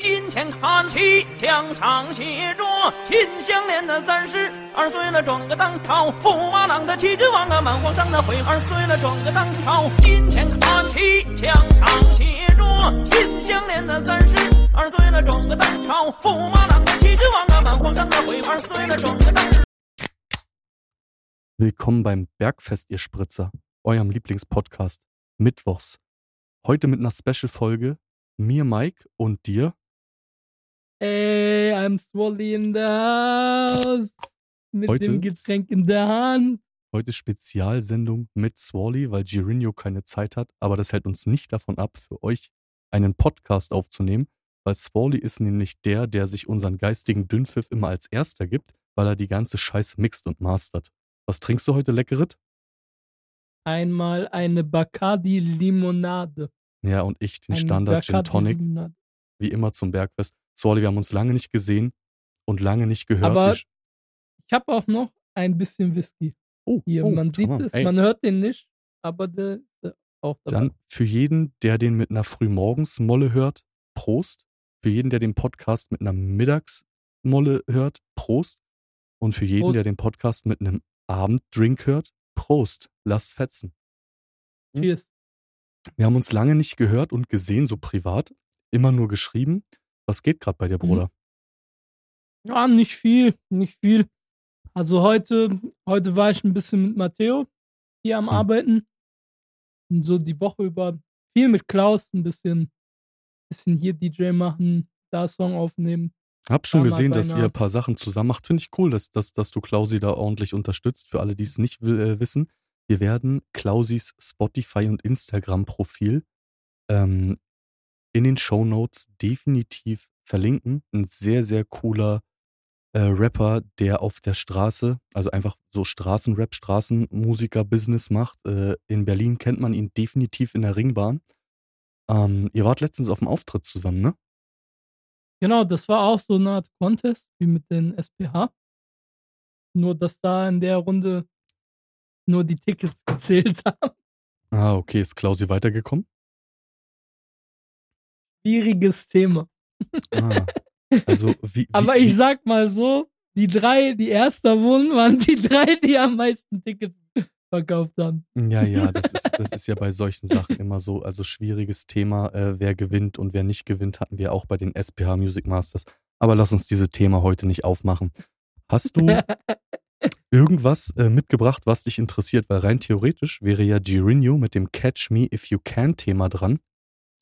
金钱看齐，墙上写着“秦香莲的三十二岁了，转个当朝；驸马郎的齐君王啊，满皇上的悔二岁了，转个当朝。金钱看齐，墙上写着“秦香莲的三十二岁了，转个当朝；驸马郎的齐君王啊，满皇上的悔二岁了，转个当。Willkommen beim Bergfest, ihr Spritzer, eurem Lieblingspodcast, Mittwochs. Heute mit einer Special-Folge, mir, Mike und dir. Ey, I'm Swally in the house. Mit Heute dem Getränk in der Hand. Heute Spezialsendung mit Swally, weil Girinho keine Zeit hat, aber das hält uns nicht davon ab, für euch einen Podcast aufzunehmen, weil Swally ist nämlich der, der sich unseren geistigen Dünnpfiff immer als erster gibt, weil er die ganze Scheiße mixt und mastert. Was trinkst du heute, Leckeret? Einmal eine Bacardi Limonade. Ja, und ich den Ein Standard Gin Bacardi Tonic, wie immer zum Bergfest. Swally, wir haben uns lange nicht gesehen und lange nicht gehört. Aber Ich- Ich habe auch noch ein bisschen Whisky. oh, Hier, oh, man sieht es, Ey, man hört den nicht, aber der ist äh, auch dabei. Dann für jeden, der den mit einer Frühmorgens-Molle hört, Prost. Für jeden, der den Podcast mit einer Mittags-Molle hört, Prost. Und für jeden, Prost. der den Podcast mit einem Abenddrink hört, Prost. Lasst fetzen. Cheers. Wir haben uns lange nicht gehört und gesehen, so privat. Immer nur geschrieben. Was geht gerade bei dir, Mhm. Bruder? Ja, nicht viel, nicht viel. Also heute, heute war ich ein bisschen mit Matteo hier am Hm. Arbeiten. Und so die Woche über viel mit Klaus, ein bisschen, bisschen hier DJ machen, da Song aufnehmen. Hab schon gesehen, dass ihr ein paar Sachen zusammen macht. Finde ich cool, dass, dass, dass du Klausi da ordentlich unterstützt. Für alle, die es nicht will, äh, wissen, wir werden Klausis Spotify und Instagram-Profil ähm, in den Show Notes definitiv verlinken. Ein sehr, sehr cooler äh, Rapper, der auf der Straße, also einfach so Straßenrap, Straßenmusiker-Business macht. Äh, in Berlin kennt man ihn definitiv in der Ringbahn. Ähm, ihr wart letztens auf dem Auftritt zusammen, ne? Genau, das war auch so eine Art Contest wie mit den SPH. Nur, dass da in der Runde nur die Tickets gezählt haben. Ah, okay. Ist Klausi weitergekommen? Schwieriges Thema. Ah, also wie, wie Aber ich sag mal so, die drei, die Erster wurden, waren die drei, die am meisten Tickets verkauft haben. Ja, ja, das ist, das ist ja bei solchen Sachen immer so. Also schwieriges Thema, äh, wer gewinnt und wer nicht gewinnt, hatten wir auch bei den SPH Music Masters. Aber lass uns diese Thema heute nicht aufmachen. Hast du irgendwas äh, mitgebracht, was dich interessiert? Weil rein theoretisch wäre ja Girinho mit dem Catch Me If You Can Thema dran.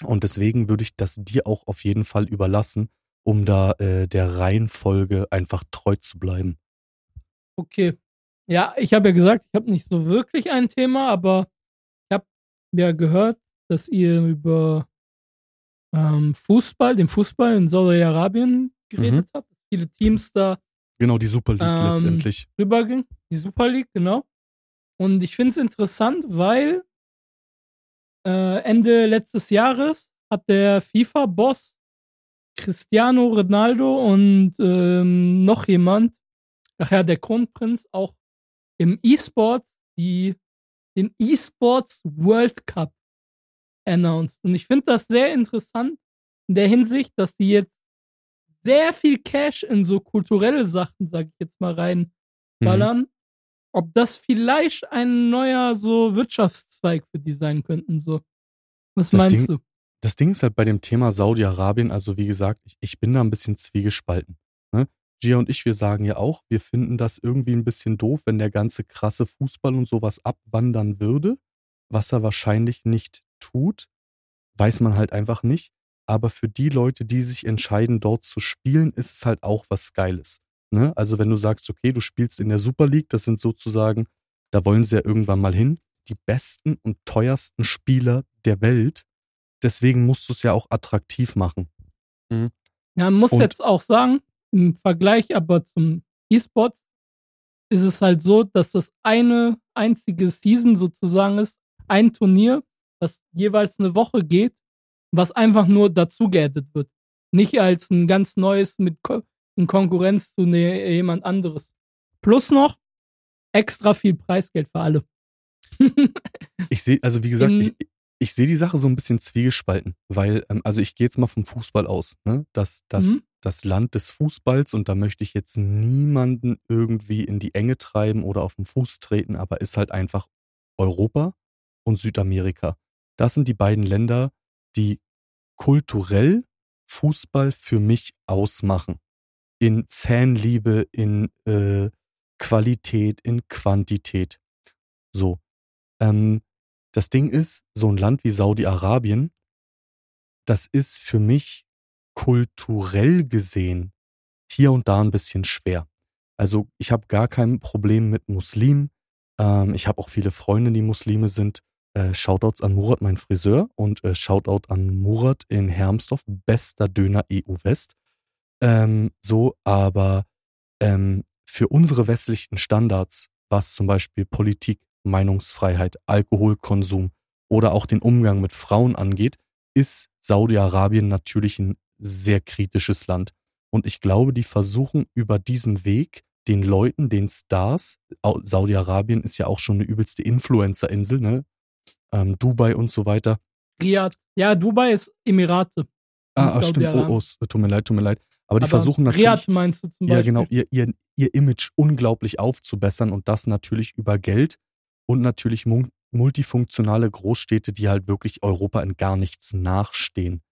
Und deswegen würde ich das dir auch auf jeden Fall überlassen, um da äh, der Reihenfolge einfach treu zu bleiben. Okay. Ja, ich habe ja gesagt, ich habe nicht so wirklich ein Thema, aber ich habe ja gehört, dass ihr über ähm, Fußball, den Fußball in Saudi-Arabien geredet habt. dass Viele Teams da Genau, die Super League Ähm, letztendlich. rüberging. Die Super League, genau. Und ich finde es interessant, weil äh, Ende letztes Jahres hat der FIFA-Boss Cristiano Ronaldo und ähm, noch jemand, ach ja, der Kronprinz, auch im E-Sport die, den E-Sports World Cup announced. Und ich finde das sehr interessant in der Hinsicht, dass die jetzt sehr viel Cash in so kulturelle Sachen, sag ich jetzt mal, Mhm. Ob das vielleicht ein neuer so Wirtschaftszweig für die sein könnten, so. Was Das meinst Ding- du? das Ding ist halt bei dem Thema Saudi-Arabien, also wie gesagt, ich, ich bin da ein bisschen zwiegespalten. Ne? Gia und ich, wir sagen ja auch, wir finden das irgendwie ein bisschen doof, wenn der ganze krasse Fußball und sowas abwandern würde, was er wahrscheinlich nicht tut, weiß man halt einfach nicht. Aber für die Leute, die sich entscheiden, dort zu spielen, ist es halt auch was Geiles. Ne? Also wenn du sagst, okay, du spielst in der Super League, das sind sozusagen, da wollen sie ja irgendwann mal hin, die besten und teuersten Spieler der Welt. Deswegen musst du es ja auch attraktiv machen. Ja, man muss Und- jetzt auch sagen, im Vergleich aber zum E-Sports ist es halt so, dass das eine einzige Season sozusagen ist, ein Turnier, das jeweils eine Woche geht, was einfach nur dazu geaddet wird. Nicht als ein ganz neues mit in Konkurrenz zu ne, jemand anderes. Plus noch extra viel Preisgeld für alle. Ich sehe, also wie gesagt, In- ich, ich sehe die Sache so ein bisschen zwiegespalten, weil, ähm, also ich gehe jetzt mal vom Fußball aus, ne? Das, das, Mhm. das Land des Fußballs und da möchte ich jetzt niemanden irgendwie in die Enge treiben oder auf den Fuß treten, aber ist halt einfach Europa und Südamerika. Das sind die beiden Länder, die kulturell Fußball für mich ausmachen. In Fanliebe, in äh, Qualität, in Quantität. So. Ähm, das Ding ist, so ein Land wie Saudi-Arabien, das ist für mich kulturell gesehen hier und da ein bisschen schwer. Also ich habe gar kein Problem mit Muslimen. Ähm, ich habe auch viele Freunde, die Muslime sind. Äh, Shoutouts an Murat, mein Friseur, und äh, Shoutout an Murat in Hermsdorf, bester Döner EU West. Ähm, so, aber ähm, für unsere westlichen Standards, was zum Beispiel Politik, Meinungsfreiheit, Alkoholkonsum oder auch den Umgang mit Frauen angeht, ist Saudi-Arabien natürlich ein sehr kritisches Land. Und ich glaube, die versuchen über diesen Weg den Leuten, den Stars, Au- Saudi-Arabien ist ja auch schon eine übelste Influencer-Insel, ne? Ähm, Dubai und so weiter. Riyadh. Ja, Dubai ist Emirate. Ah, ah stimmt. Oh, oh, tut mir leid, tut mir leid. Aber die Aber versuchen natürlich. Riyadh meinst du zum Ja, Beispiel? genau, ihr, ihr, ihr Image unglaublich aufzubessern und das natürlich über Geld und natürlich multifunktionale Großstädte, die halt wirklich Europa in gar nichts nachstehen.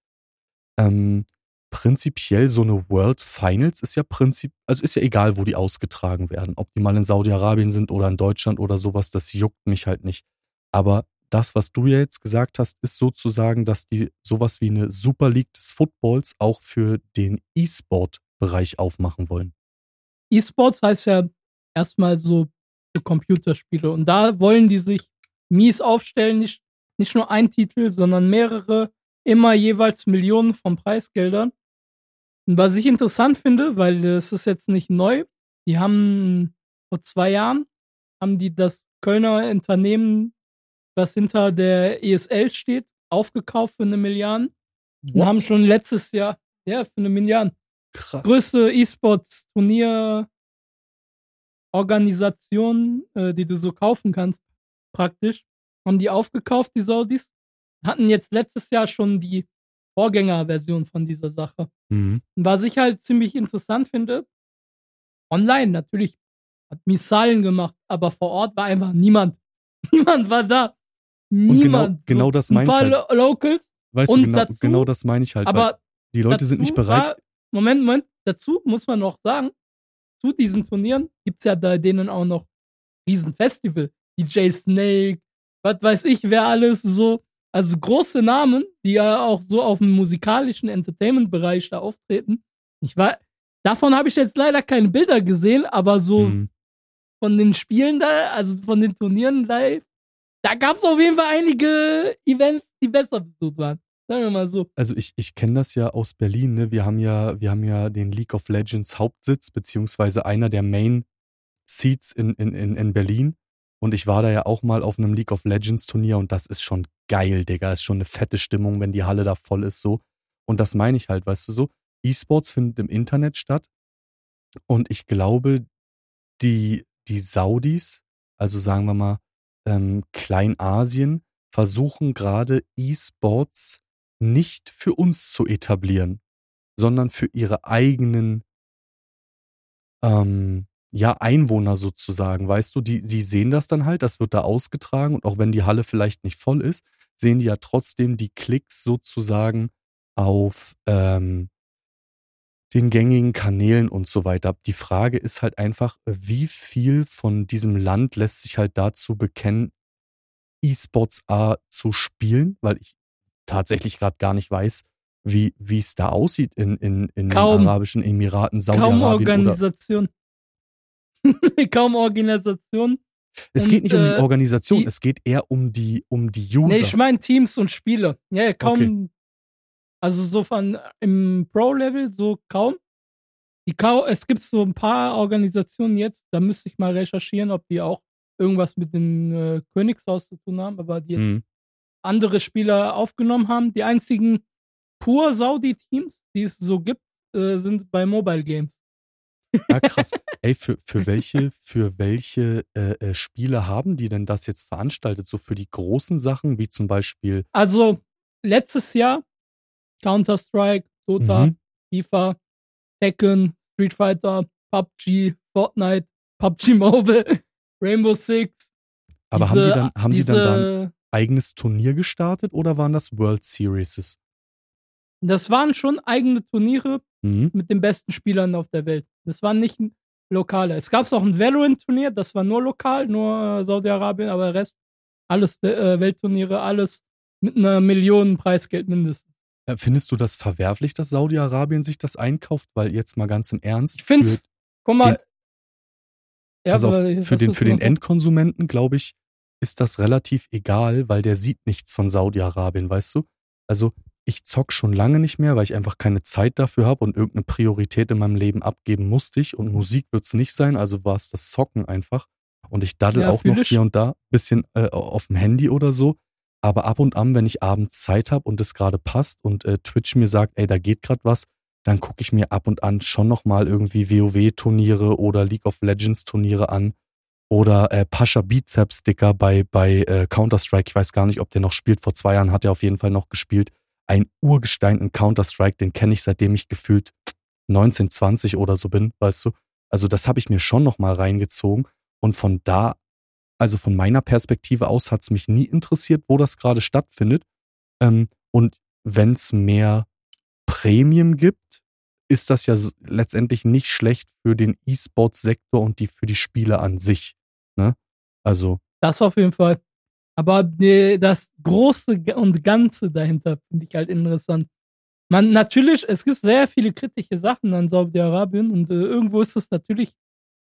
Ähm, prinzipiell so eine World Finals ist ja prinzip, also ist ja egal, wo die ausgetragen werden. Ob die mal in Saudi-Arabien sind oder in Deutschland oder sowas, das juckt mich halt nicht. Aber das, was du ja jetzt gesagt hast, ist sozusagen, dass die sowas wie eine Super League des Footballs auch für den E-Sport-Bereich aufmachen wollen. E-Sports heißt ja erstmal so für Computerspiele. Und da wollen die sich mies aufstellen, nicht, nicht nur ein Titel, sondern mehrere, immer jeweils Millionen von Preisgeldern. Und was ich interessant finde, weil das ist jetzt nicht neu, die haben vor zwei Jahren, haben die das Kölner Unternehmen, was hinter der ESL steht, aufgekauft für eine Milliarde. Und haben schon letztes Jahr, ja, für eine Milliarde, Krass. größte E-Sports-Turnier Organisation, äh, die du so kaufen kannst, praktisch, haben die aufgekauft, die Saudis, hatten jetzt letztes Jahr schon die Vorgängerversion von dieser Sache. Mhm. Was ich halt ziemlich interessant finde, online natürlich hat Missilen gemacht, aber vor Ort war einfach niemand. Niemand war da. Genau- Niemand. genau das meine Ein ich halt. Lo Locals, Weißt Und du, genau, dazu- genau das meine ich halt. aber die Leute sind nicht bereit. War, Moment, Moment, dazu muss man noch sagen, zu diesen Turnieren gibt's ja bei denen auch noch Riesenfestival. DJ Snake, was weiß ich, wer alles so. Also große Namen, die ja auch so auf dem musikalischen Entertainment-Bereich da auftreten. Ich war, davon habe ich jetzt leider keine Bilder gesehen, aber so Mhm. von den Spielen da, also von den Turnieren live, da gab's auf jeden Fall einige Events, die besser besucht waren. Sagen wir mal so. Also ich, ich kenne das ja aus Berlin, ne? Wir haben ja, wir haben ja den League of Legends Hauptsitz, beziehungsweise einer der Main Seats in, in, in, in Berlin. Und ich war da ja auch mal auf einem League of Legends Turnier und das ist schon geil, Digga. Ist schon eine fette Stimmung, wenn die Halle da voll ist, so. Und das meine ich halt, weißt du so. E-Sports findet im Internet statt. Und ich glaube, die, die Saudis, also sagen wir mal, ähm, Kleinasien, versuchen gerade E-Sports nicht für uns zu etablieren, sondern für ihre eigenen ähm, ja, Einwohner sozusagen, weißt du, die, die sehen das dann halt, das wird da ausgetragen und auch wenn die Halle vielleicht nicht voll ist, sehen die ja trotzdem die Klicks sozusagen auf ähm, den gängigen Kanälen und so weiter. Die Frage ist halt einfach, wie viel von diesem Land lässt sich halt dazu bekennen, E-Sports A zu spielen, weil ich tatsächlich gerade gar nicht weiß, wie wie es da aussieht in, in, in den Kaum. Arabischen Emiraten, Kaum Saudi-Arabien oder. Organisation. Kaum Organisation. Es und, geht nicht um die äh, Organisation, die- es geht eher um die um die User. Nee, ich meine Teams und Spiele. Ja, ja, kaum. Okay. Also so von im Pro-Level so kaum. Die kau es gibt so ein paar Organisationen jetzt, da müsste ich mal recherchieren, ob die auch irgendwas mit dem äh, Königshaus zu tun haben, aber die jetzt Mhm. andere Spieler aufgenommen haben. Die einzigen pur Saudi-Teams, die es so gibt, äh, sind bei Mobile Games. Ja, krass. Ey, für, für welche, für welche äh, äh, Spiele haben die denn das jetzt veranstaltet? So für die großen Sachen, wie zum Beispiel. Also, letztes Jahr Counter-Strike, Dota, Mhm. FIFA, Tekken, Street Fighter, PUBG, Fortnite, PUBG Mobile, Rainbow Six. Aber haben die dann, haben die dann da ein diese- eigenes Turnier gestartet oder waren das World Series? Das waren schon eigene Turniere Mhm. mit den besten Spielern auf der Welt. Das waren nicht lokale. Es gab auch ein Valorant-Turnier, das war nur lokal, nur äh, Saudi-Arabien, aber der Rest, alles äh, Weltturniere, alles mit einer Million Preisgeld mindestens. Äh, Findest du das verwerflich, dass Saudi-Arabien sich das einkauft? Weil jetzt mal ganz im Ernst. Ich find's, guck mal. den- pass auf, für den, für den? Endkonsumenten, glaube ich, ist das relativ egal, weil der sieht nichts von Saudi-Arabien, weißt du? Also ich zock schon lange nicht mehr, weil ich einfach keine Zeit dafür habe und irgendeine Priorität in meinem Leben abgeben musste ich. Und Musik wird's nicht sein, also war es das Zocken einfach. Und ich daddel Ja, auch noch ich. hier und da bisschen äh, auf dem Handy oder so. Aber ab und an, wenn ich abends Zeit habe und es gerade passt und äh, Twitch mir sagt, ey, da geht gerade was, dann gucke ich mir ab und an schon nochmal irgendwie WoW-Turniere oder League of Legends-Turniere an. Oder äh, Pascha Bizeps-Sticker bei, bei äh, Counter-Strike. Ich weiß gar nicht, ob der noch spielt. Vor zwei Jahren hat er auf jeden Fall noch gespielt. Ein Urgestein in Counter-Strike, den kenne ich seitdem ich gefühlt 19, 20 oder so bin, weißt du. Also das habe ich mir schon nochmal reingezogen. Und von da, also von meiner Perspektive aus, hat es mich nie interessiert, wo das gerade stattfindet. Ähm, und wenn es mehr Premium gibt, ist das ja letztendlich nicht schlecht für den E-Sports-Sektor und die für die Spiele an sich. Ne? Also, Das auf jeden Fall. Aber die, das Große und Ganze dahinter finde ich halt interessant. Man, natürlich, es gibt sehr viele kritische Sachen an Saudi-Arabien und äh, irgendwo ist es natürlich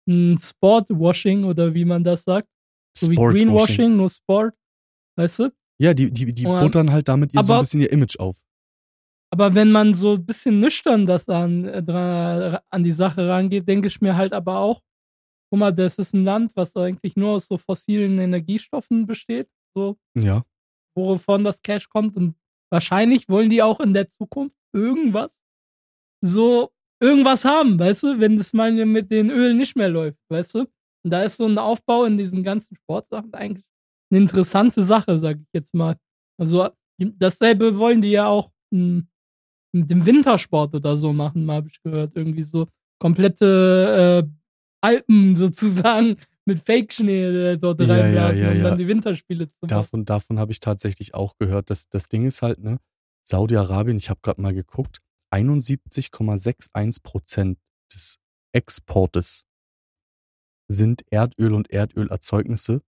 ein Sportwashing oder wie man das sagt. So wie. Greenwashing, nur Sport. Weißt du? Ja, die, die, die Und- buttern halt damit ihr so ein aber- bisschen ihr Image auf. Aber wenn man so ein bisschen nüchtern das an, äh, an die Sache rangeht, denke ich mir halt aber auch, guck mal, das ist ein Land, was eigentlich nur aus so fossilen Energiestoffen besteht, so Ja. wovon das Cash kommt und wahrscheinlich wollen die auch in der Zukunft irgendwas so irgendwas haben, weißt du, wenn das mal mit den Ölen nicht mehr läuft, weißt du? Und da ist so ein Aufbau in diesen ganzen Sportsachen eigentlich eine interessante Sache, sag ich jetzt mal. Also dasselbe wollen die ja auch mh, mit dem Wintersport oder so machen, habe ich gehört. Irgendwie so komplette äh, Alpen sozusagen mit Fake-Schnee äh, dort Ja, ja, reinblasen, ja, um ja. dann die Winterspiele zu machen. Davon, davon habe ich tatsächlich auch gehört. Das, das Ding ist halt, ne, Saudi-Arabien, ich habe gerade mal geguckt, 71,61 Prozent des Exportes sind Erdöl und Erdölerzeugnisse.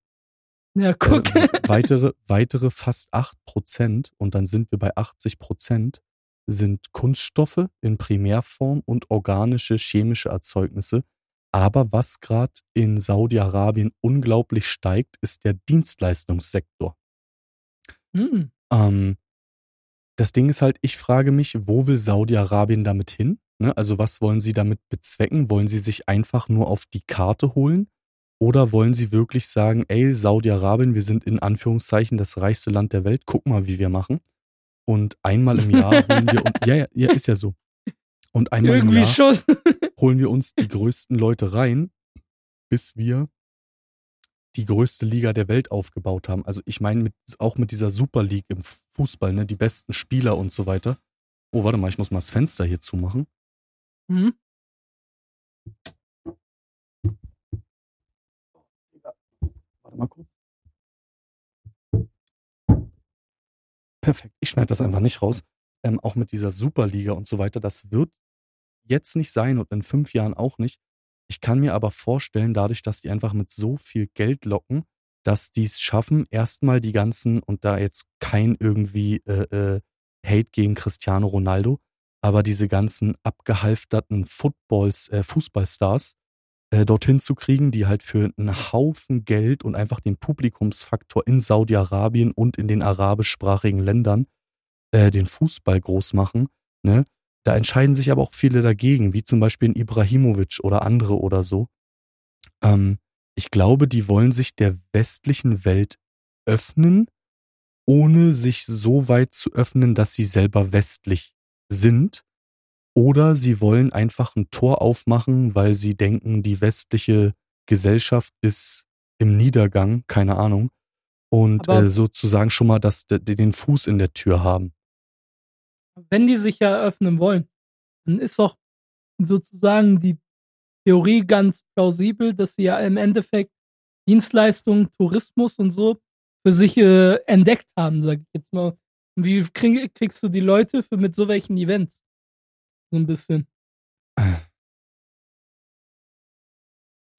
Ja, guck. Äh, weitere, weitere fast 8 Prozent, und dann sind wir bei 80 Prozent, sind Kunststoffe in Primärform und organische chemische Erzeugnisse. Aber was gerade in Saudi-Arabien unglaublich steigt, ist der Dienstleistungssektor. Hm. Ähm, das Ding ist halt, ich frage mich, wo will Saudi-Arabien damit hin? Ne? Also was wollen sie damit bezwecken? Wollen sie sich einfach nur auf die Karte holen? Oder wollen sie wirklich sagen, ey, Saudi-Arabien, wir sind in Anführungszeichen das reichste Land der Welt, guck mal, wie wir machen. Und einmal im Jahr holen wir uns, ja, ja, ja, ist ja so. Und einmal im Irgendwie Jahr schon. holen wir uns die größten Leute rein, bis wir die größte Liga der Welt aufgebaut haben. Also ich meine mit, auch mit dieser Super League im Fußball, ne, die besten Spieler und so weiter. Oh, warte mal, ich muss mal das Fenster hier zumachen. Hm. Warte mal kurz. Perfekt. Ich schneide das einfach nicht raus. Ähm, auch mit dieser Superliga und so weiter, das wird jetzt nicht sein und in fünf Jahren auch nicht. Ich kann mir aber vorstellen, dadurch, dass die einfach mit so viel Geld locken, dass die es schaffen, erstmal die ganzen, und da jetzt kein irgendwie äh, äh, Hate gegen Cristiano Ronaldo, aber diese ganzen abgehalfterten Footballs, äh, Fußballstars äh, dorthin zu kriegen, die halt für einen Haufen Geld und einfach den Publikumsfaktor in Saudi-Arabien und in den arabischsprachigen Ländern äh, den Fußball groß machen. Ne? Da entscheiden sich aber auch viele dagegen, wie zum Beispiel ein Ibrahimovic oder andere oder so. Ähm, ich glaube, die wollen sich der westlichen Welt öffnen, ohne sich so weit zu öffnen, dass sie selber westlich sind. Oder sie wollen einfach ein Tor aufmachen, weil sie denken, die westliche Gesellschaft ist im Niedergang, keine Ahnung, und äh, sozusagen schon mal das, de- den Fuß in der Tür haben. Wenn die sich ja eröffnen wollen, dann ist doch sozusagen die Theorie ganz plausibel, dass sie ja im Endeffekt Dienstleistungen, Tourismus und so für sich äh, entdeckt haben, sag ich jetzt mal. Und Wie krieg, kriegst du die Leute für mit so welchen Events? So ein bisschen. Ich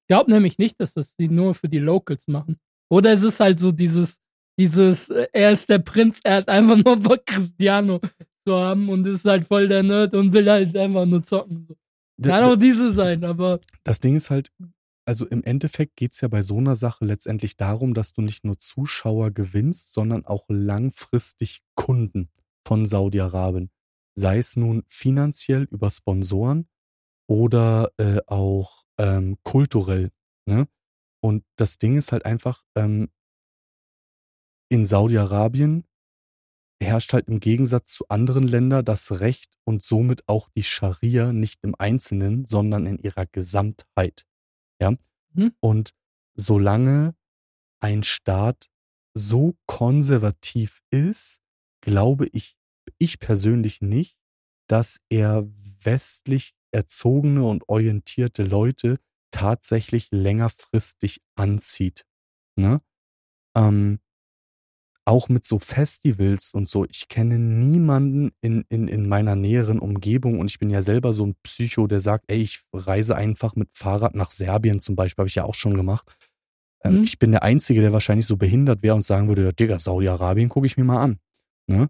glaube nämlich nicht, dass das die nur für die Locals machen. Oder es ist halt so dieses, dieses, äh, er ist der Prinz, er hat einfach nur Bock, Cristiano zu haben und ist halt voll der Nerd und will halt einfach nur zocken. Kann auch diese sein, aber Das Ding ist halt, also im Endeffekt geht's ja bei so einer Sache letztendlich darum, dass du nicht nur Zuschauer gewinnst, sondern auch langfristig Kunden von Saudi-Arabien. Sei es nun finanziell über Sponsoren oder äh, auch ähm, kulturell. Ne? Und das Ding ist halt einfach, ähm, in Saudi-Arabien herrscht halt im Gegensatz zu anderen Ländern das Recht und somit auch die Scharia nicht im Einzelnen, sondern in ihrer Gesamtheit. Ja. Mhm. Und solange ein Staat so konservativ ist, glaube ich, ich persönlich nicht, dass er westlich erzogene und orientierte Leute tatsächlich längerfristig anzieht. Ne? Ähm, auch mit so Festivals und so. Ich kenne niemanden in, in, in meiner näheren Umgebung und ich bin ja selber so ein Psycho, der sagt, ey, ich reise einfach mit Fahrrad nach Serbien zum Beispiel, habe ich ja auch schon gemacht. Ähm, Mhm. Ich bin der Einzige, der wahrscheinlich so behindert wäre und sagen würde, ja, Digga, Saudi-Arabien gucke ich mir mal an. Ne?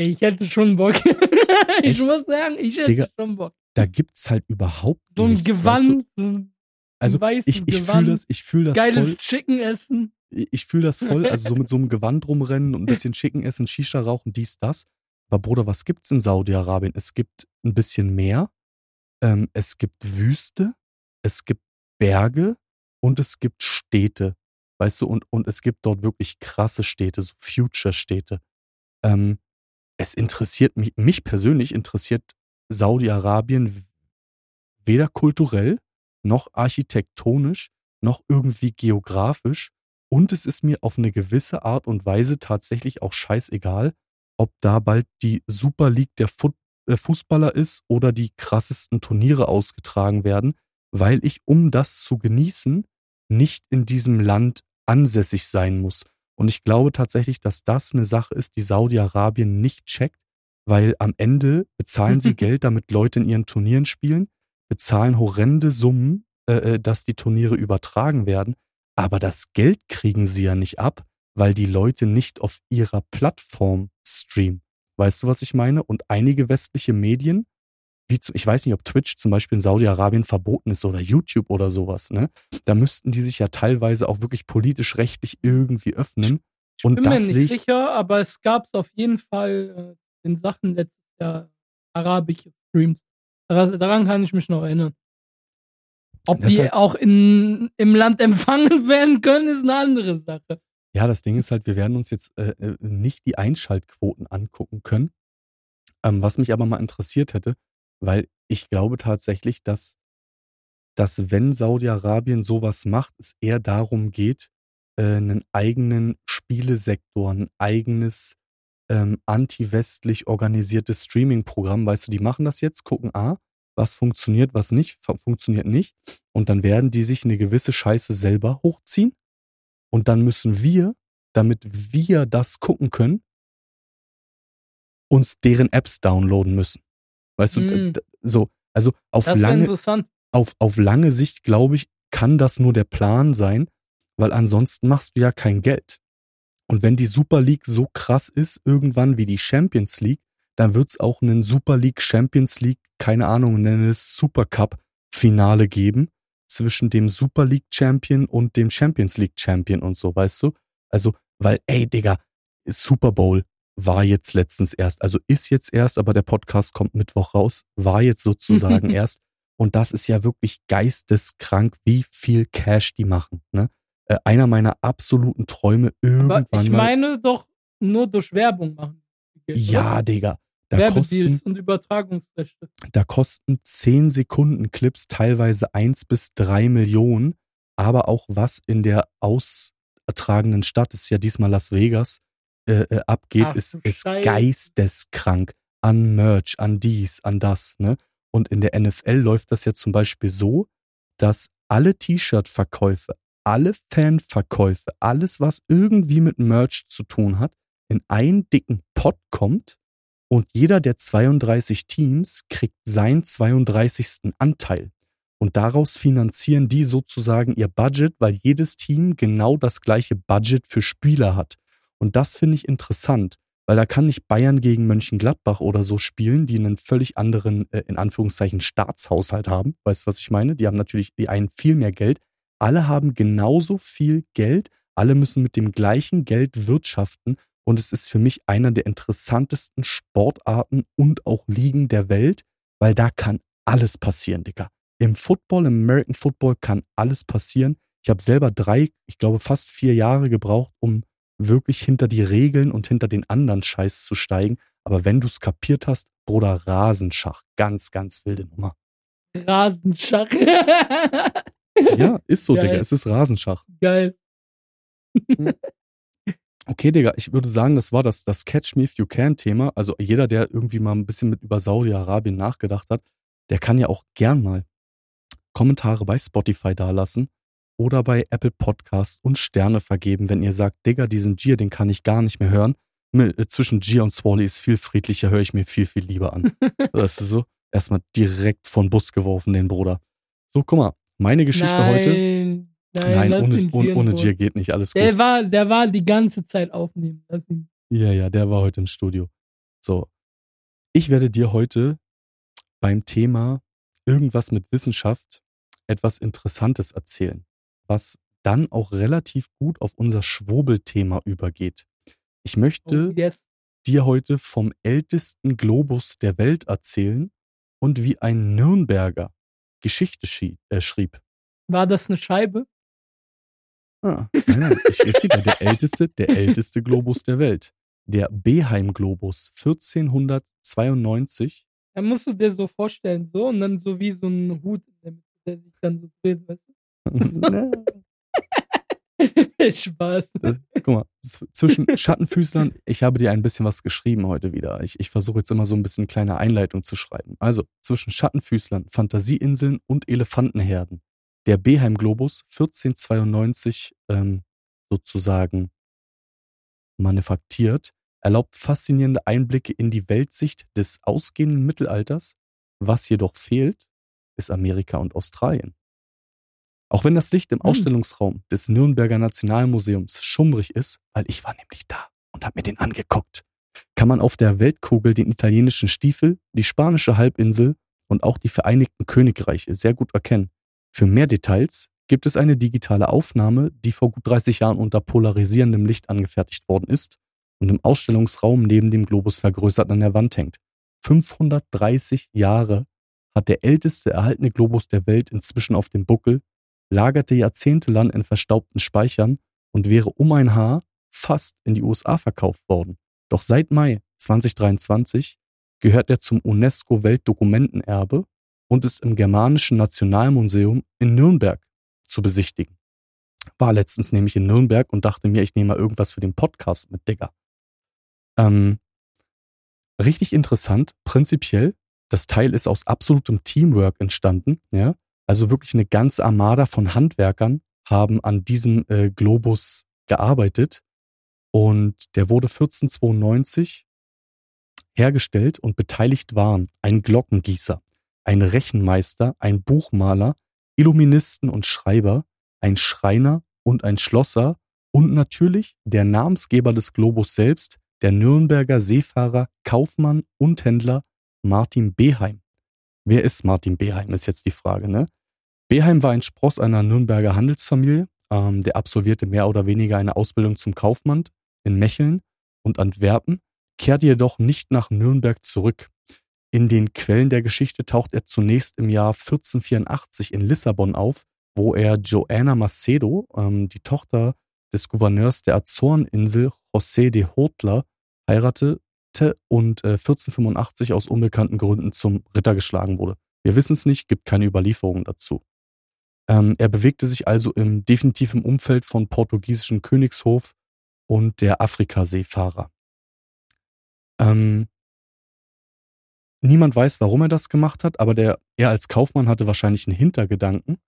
ich hätte schon Bock. ich Echt? muss sagen, ich hätte Digga, schon Bock. Da gibt's halt überhaupt So ein nichts. weißt du? Gewand, so ein Also weißes ich, ich Gewand, fühle das, ich fühle das geiles voll. Chicken essen. Ich fühle das voll, also so mit so einem Gewand rumrennen und ein bisschen Chicken essen, Shisha rauchen, dies, das. Aber Bruder, was gibt's in Saudi-Arabien? Es gibt ein bisschen Meer, ähm, es gibt Wüste, es gibt Berge und es gibt Städte. Weißt du, und, und es gibt dort wirklich krasse Städte, so Future-Städte. Ähm, es interessiert mich, mich persönlich interessiert Saudi-Arabien weder kulturell noch architektonisch noch irgendwie geografisch und es ist mir auf eine gewisse Art und Weise tatsächlich auch scheißegal, ob da bald die Super League der Fu äh, Fußballer ist oder die krassesten Turniere ausgetragen werden, weil ich, um das zu genießen, nicht in diesem Land ansässig sein muss. Und ich glaube tatsächlich, dass das eine Sache ist, die Saudi-Arabien nicht checkt, weil am Ende bezahlen sie Geld, damit Leute in ihren Turnieren spielen, bezahlen horrende Summen, äh, äh, dass die Turniere übertragen werden, aber das Geld kriegen sie ja nicht ab, weil die Leute nicht auf ihrer Plattform streamen. Weißt du, was ich meine? Und einige westliche Medien, wie zu, ich weiß nicht, ob Twitch zum Beispiel in Saudi-Arabien verboten ist oder YouTube oder sowas, ne? Da müssten die sich ja teilweise auch wirklich politisch-rechtlich irgendwie öffnen. Ich Und bin mir nicht sicher, aber es gab es auf jeden Fall äh, in Sachen letztes Jahr arabische Streams. Daran kann ich mich noch erinnern. Ob Das die halt- auch in, im Land empfangen werden können, ist eine andere Sache. Ja, das Ding ist halt, wir werden uns jetzt äh, äh, nicht die Einschaltquoten angucken können. Ähm, was mich aber mal interessiert hätte, weil ich glaube tatsächlich, dass, dass wenn Saudi-Arabien sowas macht, es eher darum geht, äh, einen eigenen Spielesektor, ein eigenes ähm, anti-westlich organisiertes Streaming-Programm, weißt du, die machen das jetzt, gucken, ah, was funktioniert, was nicht, fu- funktioniert nicht. Und dann werden die sich eine gewisse Scheiße selber hochziehen. Und dann müssen wir, damit wir das gucken können, uns deren Apps downloaden müssen. Weißt du, Mm. so, also auf lange, auf, auf lange Sicht, glaube ich, kann das nur der Plan sein, weil ansonsten machst du ja kein Geld. Und wenn die Super League so krass ist, irgendwann wie die Champions League, dann wird's auch einen Super League, Champions League, keine Ahnung, nenne es Super Cup Finale geben zwischen dem Super League Champion und dem Champions League Champion und so, weißt du? Also, weil, ey, Digga, Super Bowl war jetzt letztens erst, also ist jetzt erst, aber der Podcast kommt Mittwoch raus, war jetzt sozusagen erst. Und das ist ja wirklich geisteskrank, wie viel Cash die machen. Ne? Äh, einer meiner absoluten Träume Aber irgendwann ich mal. meine doch nur durch Werbung machen. Ja, Digga. Da Werbedeals kosten, und Übertragungsrechte. da kosten 10 Sekunden Clips teilweise 1 bis 3 Millionen, aber auch was in der austragenden Stadt, ist ja diesmal Las Vegas, äh, äh, abgeht, Ach ist, ist geisteskrank. An Merch, an dies, an das, ne? Und in der NFL läuft das ja zum Beispiel so, dass alle T-Shirt-Verkäufe, alle Fan-Verkäufe, alles, was irgendwie mit Merch zu tun hat, in einen dicken Pot kommt und jeder der 32 Teams kriegt seinen 32. Anteil. Und daraus finanzieren die sozusagen ihr Budget, weil jedes Team genau das gleiche Budget für Spieler hat. Und das finde ich interessant, weil da kann nicht Bayern gegen Mönchengladbach oder so spielen, die einen völlig anderen, äh, in Anführungszeichen, Staatshaushalt haben. Weißt du, was ich meine? Die haben natürlich die einen viel mehr Geld. Alle haben genauso viel Geld. Alle müssen mit dem gleichen Geld wirtschaften. Und es ist für mich einer der interessantesten Sportarten und auch Ligen der Welt, weil da kann alles passieren, Digga. Im Football, im American Football kann alles passieren. Ich habe selber drei, ich glaube fast vier Jahre gebraucht, um wirklich hinter die Regeln und hinter den anderen Scheiß zu steigen. Aber wenn du es kapiert hast, Bruder, Rasenschach. Ganz, ganz wilde Nummer. Rasenschach. Ja, ist so, Geil. Digga. Es ist Rasenschach. Geil. Okay, Digga, ich würde sagen, das war das, das Catch Me If You Can Thema. Also jeder, der irgendwie mal ein bisschen mit über Saudi-Arabien nachgedacht hat, der kann ja auch gern mal Kommentare bei Spotify dalassen oder bei Apple Podcast und Sterne vergeben, wenn ihr sagt, Digga, diesen Gier, den kann ich gar nicht mehr hören. Äh, Zwischen Gier und Swally ist viel friedlicher, höre ich mir viel, viel lieber an. das ist so. Erstmal direkt von Bus geworfen, den Bruder. So, guck mal, meine Geschichte nein, heute. Nein, Nein, ohne, ohne, ohne Gier geht nicht, alles gut. Der war, der war die ganze Zeit aufnehmen. Ja, ja, der war heute im Studio. So. Ich werde dir heute beim Thema irgendwas mit Wissenschaft etwas Interessantes erzählen, was dann auch relativ gut auf unser Schwurbelthema übergeht. Ich möchte Oh, yes. dir heute vom ältesten Globus der Welt erzählen und wie ein Nürnberger Geschichte äh, schrieb. War das eine Scheibe? Ah, nein, nein, ich, es geht ja der älteste, der älteste Globus der Welt. Der Beheim-Globus 1492. Da musst du dir so vorstellen, so und dann so wie so ein Hut, der sich dann so dreht, weißt du? Spaß. Guck mal, zwischen Schattenfüßlern, ich habe dir ein bisschen was geschrieben heute wieder. Ich, ich versuche jetzt immer so ein bisschen kleine Einleitung zu schreiben. Also, zwischen Schattenfüßlern, Fantasieinseln und Elefantenherden. Der Beheim-Globus 1492 ähm, sozusagen manufaktiert, erlaubt faszinierende Einblicke in die Weltsicht des ausgehenden Mittelalters. Was jedoch fehlt, ist Amerika und Australien. Auch wenn das Licht im Hm. Ausstellungsraum des Nürnberger Nationalmuseums schummrig ist, weil ich war nämlich da und habe mir den angeguckt, kann man auf der Weltkugel den italienischen Stiefel, die spanische Halbinsel und auch die Vereinigten Königreiche sehr gut erkennen. Für mehr Details gibt es eine digitale Aufnahme, die vor gut 30 Jahren unter polarisierendem Licht angefertigt worden ist und im Ausstellungsraum neben dem Globus vergrößert an der Wand hängt. 530 Jahre hat der älteste erhaltene Globus der Welt inzwischen auf dem Buckel, lagerte jahrzehntelang in verstaubten Speichern und wäre um ein Haar fast in die USA verkauft worden. Doch seit Mai 2023 gehört er zum UNESCO-Weltdokumentenerbe und ist im Germanischen Nationalmuseum in Nürnberg zu besichtigen. War letztens nämlich in Nürnberg und dachte mir, ich nehme mal irgendwas für den Podcast mit, Digga. Ähm, richtig interessant, prinzipiell, das Teil ist aus absolutem Teamwork entstanden, ja. Also wirklich eine ganze Armada von Handwerkern haben an diesem äh, Globus gearbeitet und der wurde 1492 hergestellt und beteiligt waren ein Glockengießer, ein Rechenmeister, ein Buchmaler, Illuministen und Schreiber, ein Schreiner und ein Schlosser und natürlich der Namensgeber des Globus selbst, der Nürnberger Seefahrer, Kaufmann und Händler Martin Beheim. Wer ist Martin Beheim, ist jetzt die Frage, ne? Beheim war ein Spross einer Nürnberger Handelsfamilie, ähm, der absolvierte mehr oder weniger eine Ausbildung zum Kaufmann in Mecheln und Antwerpen, kehrte jedoch nicht nach Nürnberg zurück. In den Quellen der Geschichte taucht er zunächst im Jahr 1484 in Lissabon auf, wo er Joanna Macedo, ähm, die Tochter des Gouverneurs der Azoreninsel José de Hotler, heiratete und äh, 1485 aus unbekannten Gründen zum Ritter geschlagen wurde. Wir wissen es nicht, gibt keine Überlieferungen dazu. Ähm, er bewegte sich also im definitiven Umfeld von portugiesischen Königshof und der Afrikaseefahrer. Ähm, niemand weiß, warum er das gemacht hat, aber der, er als Kaufmann hatte wahrscheinlich einen Hintergedanken.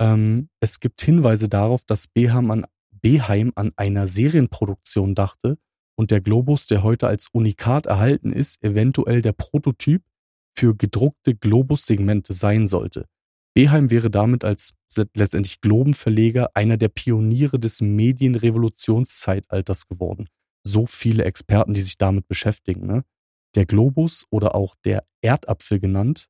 Ähm, es gibt Hinweise darauf, dass Beheim an, Beheim an einer Serienproduktion dachte und der Globus, der heute als Unikat erhalten ist, eventuell der Prototyp für gedruckte Globus-Segmente sein sollte. Beheim wäre damit als letztendlich Globenverleger einer der Pioniere des Medienrevolutionszeitalters geworden. So viele Experten, die sich damit beschäftigen. Ne? Der Globus oder auch der Erdapfel genannt,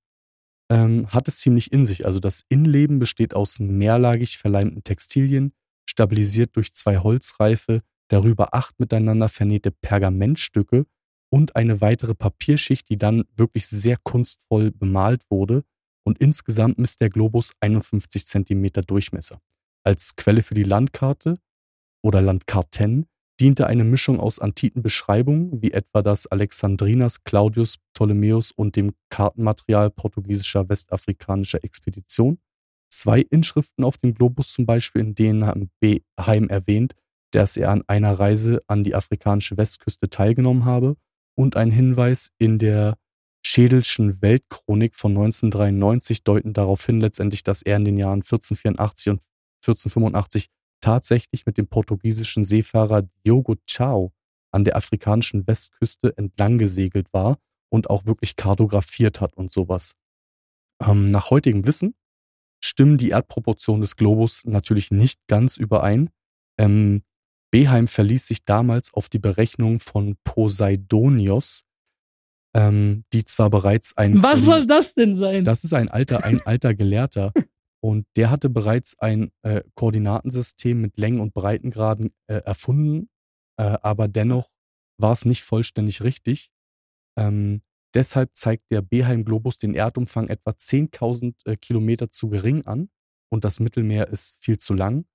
ähm, hat es ziemlich in sich. Also das Innenleben besteht aus mehrlagig verleimten Textilien, stabilisiert durch zwei Holzreife, darüber acht miteinander vernähte Pergamentstücke und eine weitere Papierschicht, die dann wirklich sehr kunstvoll bemalt wurde und insgesamt misst der Globus 51 Zentimeter Durchmesser. Als Quelle für die Landkarte oder Landkarten diente eine Mischung aus antiken Beschreibungen, wie etwa das Alexandrinas Claudius Ptolemäus und dem Kartenmaterial portugiesischer westafrikanischer Expedition, zwei Inschriften auf dem Globus zum Beispiel, in denen Beheim erwähnt, dass er an einer Reise an die afrikanische Westküste teilgenommen habe und ein Hinweis in der Schädelschen Weltchronik von 1993 deuten darauf hin letztendlich, dass er in den Jahren 1484 und 1485 tatsächlich mit dem portugiesischen Seefahrer Diogo Chao an der afrikanischen Westküste entlang gesegelt war und auch wirklich kartografiert hat und sowas. Ähm, nach heutigem Wissen stimmen die Erdproportionen des Globus natürlich nicht ganz überein. Ähm, Beheim verließ sich damals auf die Berechnung von Poseidonios, ähm, die zwar bereits ein. Was soll das denn sein? Das ist ein alter, ein alter Gelehrter. Und der hatte bereits ein äh, Koordinatensystem mit Längen- und Breitengraden äh, erfunden, äh, aber dennoch war es nicht vollständig richtig. Ähm, deshalb zeigt der Beheim-Globus den Erdumfang etwa 10.000 äh, Kilometer zu gering an und das Mittelmeer ist viel zu lang.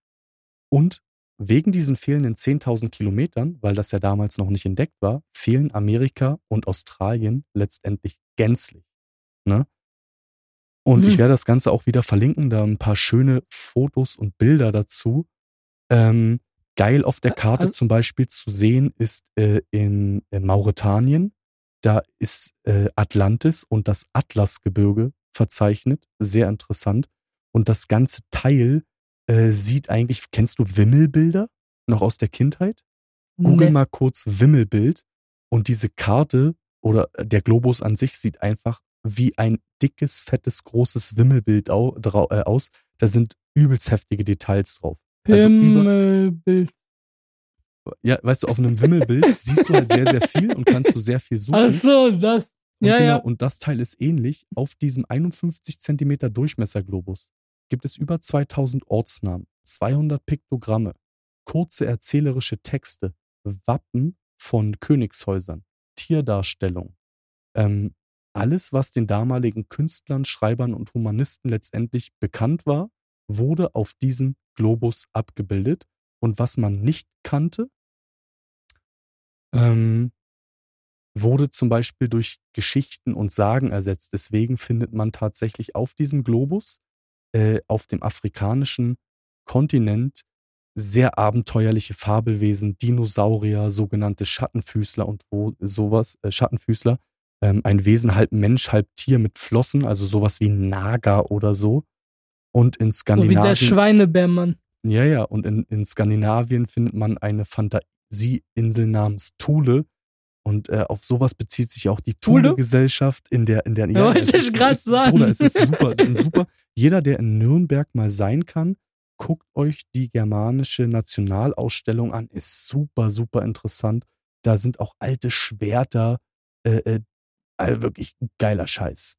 Und Wegen diesen fehlenden 10.000 Kilometern, weil das ja damals noch nicht entdeckt war, fehlen Amerika und Australien letztendlich gänzlich. Ne? Und mhm. ich werde das Ganze auch wieder verlinken, da ein paar schöne Fotos und Bilder dazu. Ähm, geil auf der Karte also, zum Beispiel zu sehen ist äh, in, in, Mauretanien, da ist äh, Atlantis und das Atlasgebirge verzeichnet. Sehr interessant. Und das ganze Teil äh, sieht eigentlich, kennst du Wimmelbilder noch aus der Kindheit? Google nee. mal kurz Wimmelbild und diese Karte oder der Globus an sich sieht einfach wie ein dickes, fettes, großes Wimmelbild au, äh, aus. Da sind übelst heftige Details drauf. Also Wimmelbild. Also ja, weißt du, auf einem Wimmelbild siehst du halt sehr, sehr viel und kannst du sehr viel suchen. Ach so, das. Und ja, genau, ja. Und das Teil ist ähnlich auf diesem 51 Zentimeter Durchmesser-Globus gibt es über 2000 Ortsnamen, 200 Piktogramme, kurze erzählerische Texte, Wappen von Königshäusern, Tierdarstellung. Ähm, alles, was den damaligen Künstlern, Schreibern und Humanisten letztendlich bekannt war, wurde auf diesem Globus abgebildet. Und was man nicht kannte, ähm, wurde zum Beispiel durch Geschichten und Sagen ersetzt. Deswegen findet man tatsächlich auf diesem Globus äh, auf dem afrikanischen Kontinent sehr abenteuerliche Fabelwesen, Dinosaurier, sogenannte Schattenfüßler und wo sowas, äh, Schattenfüßler, ähm, ein Wesen halb Mensch, halb Tier mit Flossen, also sowas wie Naga oder so. Und in Skandinavien. So wie der Schweinebärmann. Ja, ja, und in, in Skandinavien findet man eine Fantasieinsel namens Thule, und äh, auf sowas bezieht sich auch die Thule-Gesellschaft in der, in der, ja, wollte ich gerade sagen. Bruder, es ist super, es ist super. Jeder, der in Nürnberg mal sein kann, guckt euch die germanische Nationalausstellung an. Ist super, super interessant. Da sind auch alte Schwerter, äh, äh, also wirklich geiler Scheiß.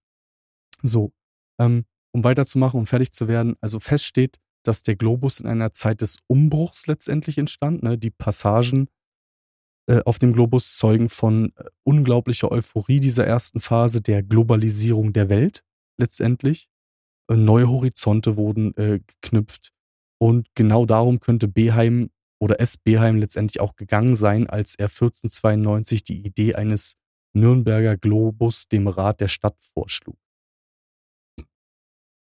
So, ähm, um weiterzumachen, um fertig zu werden, also fest steht, dass der Globus in einer Zeit des Umbruchs letztendlich entstand. Ne? Die Passagen äh, auf dem Globus zeugen von äh, unglaublicher Euphorie dieser ersten Phase der Globalisierung der Welt letztendlich. Äh, neue Horizonte wurden äh, geknüpft und genau darum könnte Beheim oder S. Beheim letztendlich auch gegangen sein, als er 1492 die Idee eines Nürnberger Globus dem Rat der Stadt vorschlug.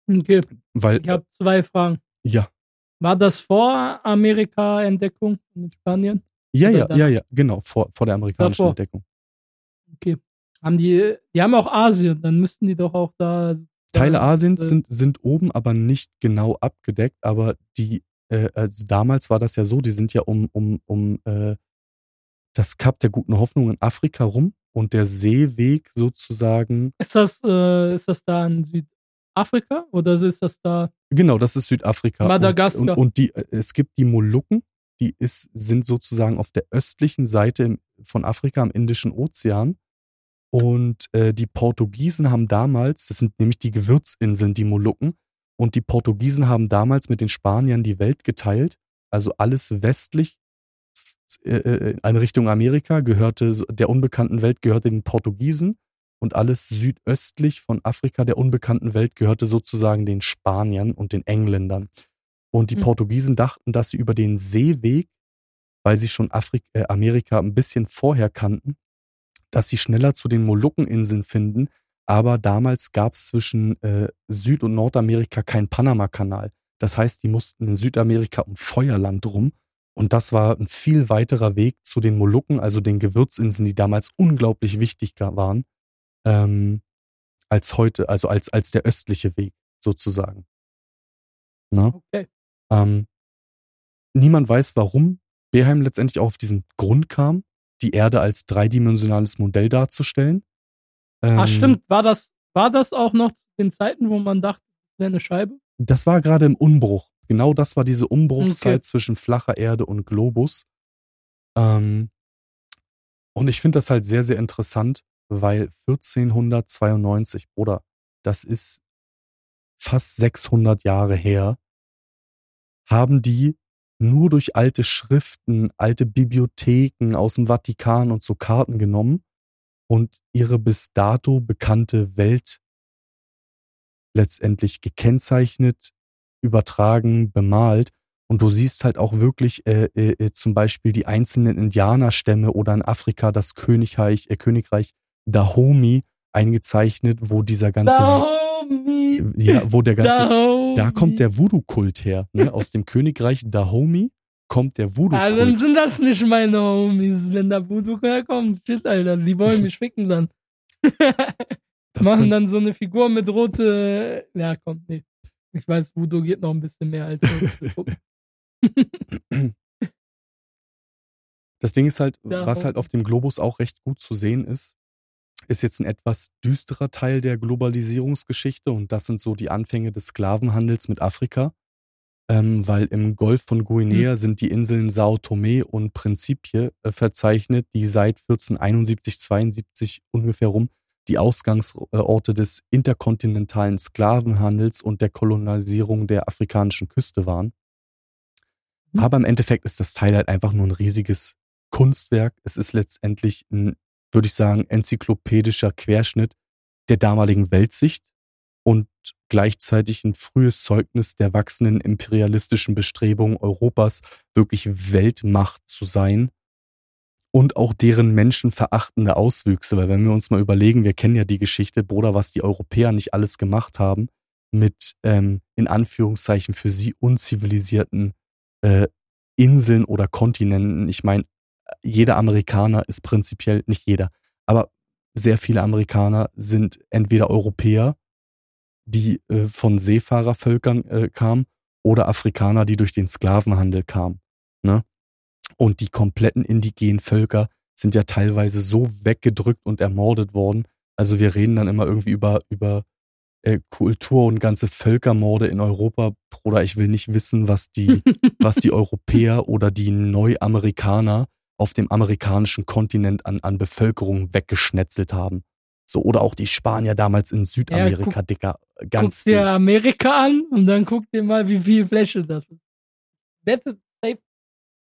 Okay, Weil, ich habe zwei Fragen. ja, War das vor Amerika-Entdeckung in Spanien? ja, Oder ja, dann- ja, ja, genau, vor, vor der amerikanischen Davor. Entdeckung. Okay. Haben die, die haben auch Asien, dann müssten die doch auch da. Teile Ja, Asiens äh, sind, sind oben, aber nicht genau abgedeckt. Aber die, äh, also damals war das ja so, die sind ja um, um, um äh, das Kap der guten Hoffnung in Afrika rum und der Seeweg sozusagen, Ist das, äh, ist das da in Südafrika oder ist das da? genau, das ist Südafrika. Madagaskar. Und, und, und die, äh, es gibt die Molukken, die ist, sind sozusagen auf der östlichen Seite im, von Afrika am Indischen Ozean. Und äh, die Portugiesen haben damals, das sind nämlich die Gewürzinseln, die Molukken, und die Portugiesen haben damals mit den Spaniern die Welt geteilt. Also alles westlich äh, äh, in Richtung Amerika gehörte, der unbekannten Welt gehörte den Portugiesen und alles südöstlich von Afrika der unbekannten Welt gehörte sozusagen den Spaniern und den Engländern. Und die Hm. Portugiesen dachten, dass sie über den Seeweg, weil sie schon Afrik äh, Amerika ein bisschen vorher kannten, dass sie schneller zu den Molukkeninseln finden. Aber damals gab es zwischen äh, Süd- und Nordamerika keinen Panama-Kanal. Das heißt, die mussten in Südamerika um Feuerland rum. Und das war ein viel weiterer Weg zu den Molukken, also den Gewürzinseln, die damals unglaublich wichtig waren, ähm, als heute, also als, als der östliche Weg sozusagen. Na? Okay. Ähm, niemand weiß, warum Beheim letztendlich auch auf diesen Grund kam, die Erde als dreidimensionales Modell darzustellen. Ähm, Ah, stimmt. War das, war das auch noch zu den Zeiten, wo man dachte, das wäre eine Scheibe? Das war gerade im Umbruch. Genau das war diese Umbruchszeit Okay. zwischen flacher Erde und Globus. Ähm, und ich finde das halt sehr, sehr interessant, weil 1492, Bruder, das ist fast 600 Jahre her, haben die nur durch alte Schriften, alte Bibliotheken aus dem Vatikan und so Karten genommen und ihre bis dato bekannte Welt letztendlich gekennzeichnet, übertragen, bemalt. Und du siehst halt auch wirklich äh, äh, äh, zum Beispiel die einzelnen Indianerstämme oder in Afrika das Königreich, äh, Königreich Dahomey eingezeichnet, wo dieser ganze, Dahomey! ja, wo der ganze, Dahomey! da kommt der Voodoo-Kult her. Ne? Aus dem Königreich Dahomey kommt der Ah, dann sind das nicht meine Homies, wenn da Voodoo herkommt. Shit, Alter, die wollen mich ficken dann. Machen dann so eine Figur mit rote. Ja, komm, nee. Ich weiß, Voodoo geht noch ein bisschen mehr als. Das Ding ist halt, Ja, was halt auf dem Globus auch recht gut zu sehen ist, ist jetzt ein etwas düsterer Teil der Globalisierungsgeschichte und das sind so die Anfänge des Sklavenhandels mit Afrika. Ähm, weil im Golf von Guinea sind die Inseln Sao Tome und Principe äh, verzeichnet, die seit 1471, 72 ungefähr rum die Ausgangsorte des interkontinentalen Sklavenhandels und der Kolonisierung der afrikanischen Küste waren. Mhm. Aber im Endeffekt ist das Teil halt einfach nur ein riesiges Kunstwerk. Es ist letztendlich ein, würde ich sagen, enzyklopädischer Querschnitt der damaligen Weltsicht und gleichzeitig ein frühes Zeugnis der wachsenden imperialistischen Bestrebungen Europas, wirklich Weltmacht zu sein und auch deren menschenverachtende Auswüchse. Weil wenn wir uns mal überlegen, wir kennen ja die Geschichte, Bruder, was die Europäer nicht alles gemacht haben mit ähm, in Anführungszeichen für sie unzivilisierten äh, Inseln oder Kontinenten. Ich meine, jeder Amerikaner ist prinzipiell, nicht jeder, aber sehr viele Amerikaner sind entweder Europäer, die äh, von Seefahrervölkern äh, kamen, oder Afrikaner, die durch den Sklavenhandel kamen. Ne? Und die kompletten indigenen Völker sind ja teilweise so weggedrückt und ermordet worden. Also wir reden dann immer irgendwie über, über äh, Kultur und ganze Völkermorde in Europa. Bruder, ich will nicht wissen, was die, was die Europäer oder die Neuamerikaner auf dem amerikanischen Kontinent an, an Bevölkerung weggeschnetzelt haben. So, oder auch die Spanier damals in Südamerika, guck- Dicker. Ganz Guck dir. Amerika an und dann guck dir mal, wie viel Fläche das ist. Wette,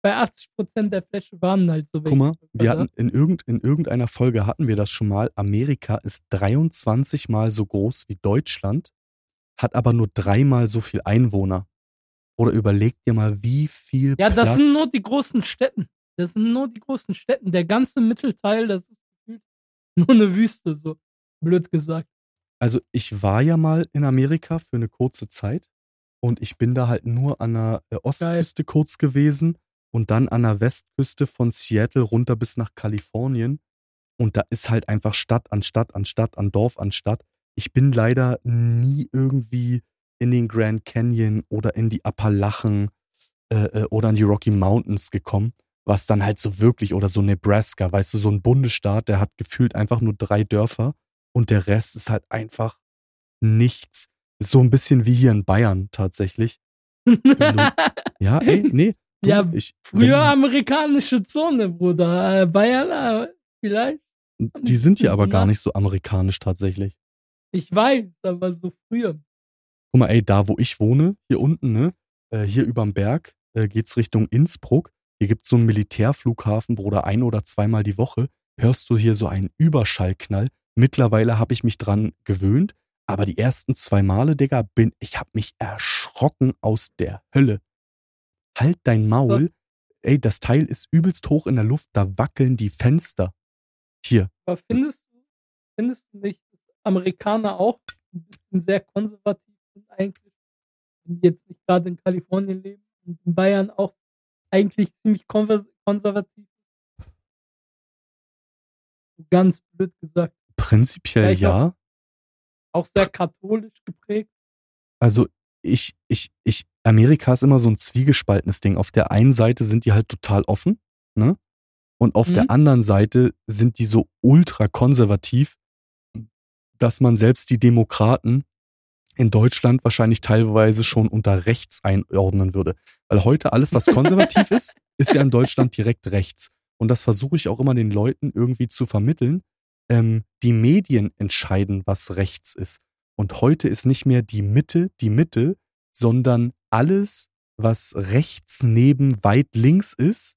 bei 80% der Fläche waren halt so Guck mal, wir hatten in, irgend, in irgendeiner Folge hatten wir das schon mal. Amerika ist 23 mal so groß wie Deutschland, hat aber nur dreimal so viel Einwohner. Oder überleg dir mal, wie viel Ja, das Platz sind nur die großen Städten. Das sind nur die großen Städten. Der ganze Mittelteil, das ist Nur eine Wüste, so blöd gesagt. Also ich war ja mal in Amerika für eine kurze Zeit und ich bin da halt nur an der äh, Ostküste kurz gewesen und dann an der Westküste von Seattle runter bis nach Kalifornien. Und da ist halt einfach Stadt an Stadt an Stadt an Dorf an Stadt. Ich bin leider nie irgendwie in den Grand Canyon oder in die Appalachen äh, äh, oder an die Rocky Mountains gekommen, was dann halt so wirklich, oder so Nebraska, weißt du, so ein Bundesstaat, der hat gefühlt einfach nur drei Dörfer und der Rest ist halt einfach nichts. Ist so ein bisschen wie hier in Bayern tatsächlich. Du, ja, ey, nee. Du, Ja, ich, Früher amerikanische Zone, Bruder. Äh, Bayern, vielleicht. die sind hier aber gar nicht so amerikanisch tatsächlich. Ich weiß, aber so früher. Guck mal, ey, da wo ich wohne, hier unten, ne, äh, hier überm Berg, äh, geht's Richtung Innsbruck. Hier gibt's so einen Militärflughafen, Bruder, ein oder zweimal die Woche. Hörst du hier so einen Überschallknall. Mittlerweile habe ich mich dran gewöhnt, aber die ersten zwei Male, Digga, bin, ich hab mich erschrocken aus der Hölle. Halt dein Maul. Ey, das Teil ist übelst hoch in der Luft, da wackeln die Fenster. Hier. Aber findest du, findest du nicht, dass Amerikaner auch ein bisschen sehr konservativ sind eigentlich? Wenn die jetzt nicht gerade in Kalifornien leben und in Bayern auch eigentlich ziemlich konservativ. Ganz blöd gesagt. Prinzipiell Ja, ja. Auch sehr katholisch geprägt. also ich, ich, ich, Amerika ist immer so ein zwiegespaltenes Ding. Auf der einen Seite sind die halt total offen, ne? Und auf Mhm. der anderen Seite sind die so ultra konservativ, dass man selbst die Demokraten in Deutschland wahrscheinlich teilweise schon unter rechts einordnen würde. Weil heute alles, was konservativ ist, ist ja in Deutschland direkt rechts. Und das versuche ich auch immer den Leuten irgendwie zu vermitteln. Ähm, die Medien entscheiden, was rechts ist. Und heute ist nicht mehr die Mitte die Mitte, sondern alles, was rechts neben weit links ist,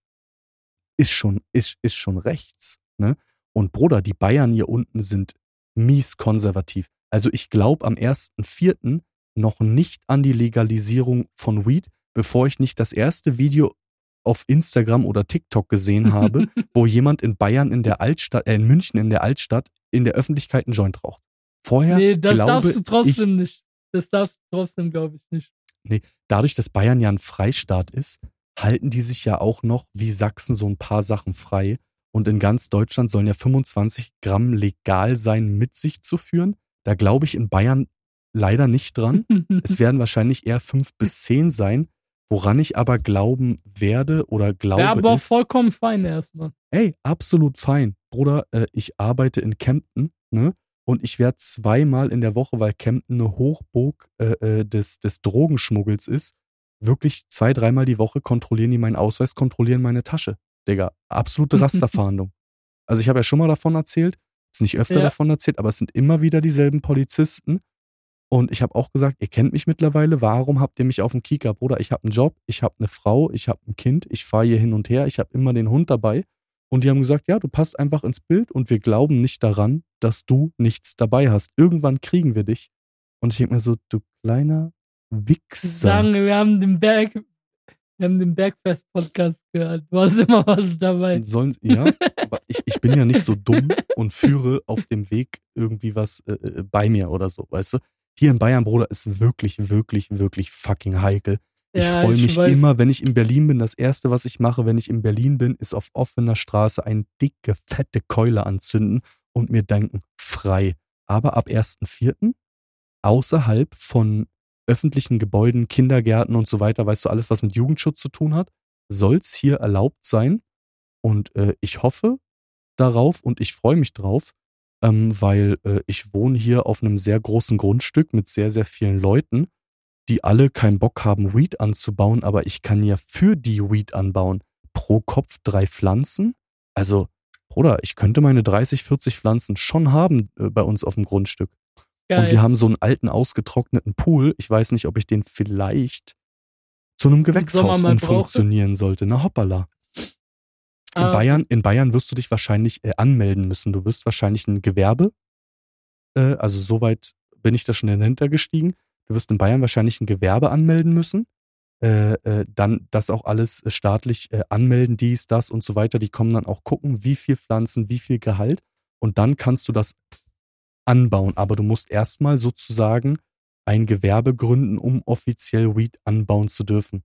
ist schon, ist, ist schon rechts. Ne? Und Bruder, die Bayern hier unten sind mies konservativ. Also ich glaube am 1.4. noch nicht an die Legalisierung von Weed, bevor ich nicht das erste Video auf Instagram oder TikTok gesehen habe, wo jemand in Bayern in der Altstadt, äh, in München in der Altstadt in der Öffentlichkeit einen Joint raucht. Vorher nee, das glaube darfst du ich, trotzdem nicht. Das darfst du trotzdem, glaube ich, nicht. Dadurch, dass Bayern ja ein Freistaat ist, halten die sich ja auch noch wie Sachsen so ein paar Sachen frei. Und in ganz Deutschland sollen ja 25 Gramm legal sein, mit sich zu führen. Da glaube ich in Bayern leider nicht dran. Es werden wahrscheinlich eher fünf bis zehn sein. Woran ich aber glauben werde oder glaube Wäre aber auch ist, vollkommen fein erstmal. ey, absolut fein. Bruder, äh, ich arbeite in Kempten, ne? Und ich werde zweimal in der Woche, weil Kempten eine Hochburg äh, äh, des, des Drogenschmuggels ist, wirklich zwei, dreimal die Woche kontrollieren die meinen Ausweis, kontrollieren meine Tasche. Digga, absolute Rasterfahndung. also ich habe ja schon mal davon erzählt, jetzt nicht öfter Ja. davon erzählt, aber es sind immer wieder dieselben Polizisten. Und ich habe auch gesagt, ihr kennt mich mittlerweile, warum habt ihr mich auf dem Kieker? Bruder, ich habe einen Job, ich habe eine Frau, ich habe ein Kind, ich fahre hier hin und her, ich habe immer den Hund dabei. Und die haben gesagt, ja, du passt einfach ins Bild und wir glauben nicht daran, dass du nichts dabei hast. Irgendwann kriegen wir dich. Und ich denke mir so, du kleiner Wichser. Sagen, wir haben den Berg, wir haben den Bergfest-Podcast gehört. Du hast immer was dabei. Sollen, ja, aber ich, ich bin ja nicht so dumm und führe auf dem Weg irgendwie was äh, äh, bei mir oder so, weißt du? Hier in Bayern, Bruder, ist wirklich, wirklich, wirklich fucking heikel. Ich Ja, freue ich mich weiß. immer, wenn ich in Berlin bin. Das erste, was ich mache, wenn ich in Berlin bin, ist auf offener Straße eine dicke, fette Keule anzünden und mir denken, frei. Aber ab 1.4. außerhalb von öffentlichen Gebäuden, Kindergärten und so weiter, weißt du, alles, was mit Jugendschutz zu tun hat, soll's hier erlaubt sein. Und äh, ich hoffe darauf und ich freue mich drauf, ähm, weil äh, ich wohne hier auf einem sehr großen Grundstück mit sehr, sehr vielen Leuten, die alle keinen Bock haben, Weed anzubauen, aber ich kann ja für die Weed anbauen. Pro Kopf drei Pflanzen. Also, Bruder, ich könnte meine 30, 40 Pflanzen schon haben äh, bei uns auf dem Grundstück. Geil. Und wir haben so einen alten, ausgetrockneten Pool. Ich weiß nicht, ob ich den vielleicht zu einem Gewächshaus umfunktionieren sollte. Na hoppala. In, Ah. Bayern, in Bayern wirst du dich wahrscheinlich äh, anmelden müssen. Du wirst wahrscheinlich ein Gewerbe, äh, also soweit bin ich da schon dahinter gestiegen. Du wirst in Bayern wahrscheinlich ein Gewerbe anmelden müssen. Äh, äh, dann das auch alles äh, staatlich äh, anmelden, dies, das und so weiter. Die kommen dann auch gucken, wie viel Pflanzen, wie viel Gehalt. und dann kannst du das anbauen. Aber du musst erstmal sozusagen ein Gewerbe gründen, um offiziell Weed anbauen zu dürfen.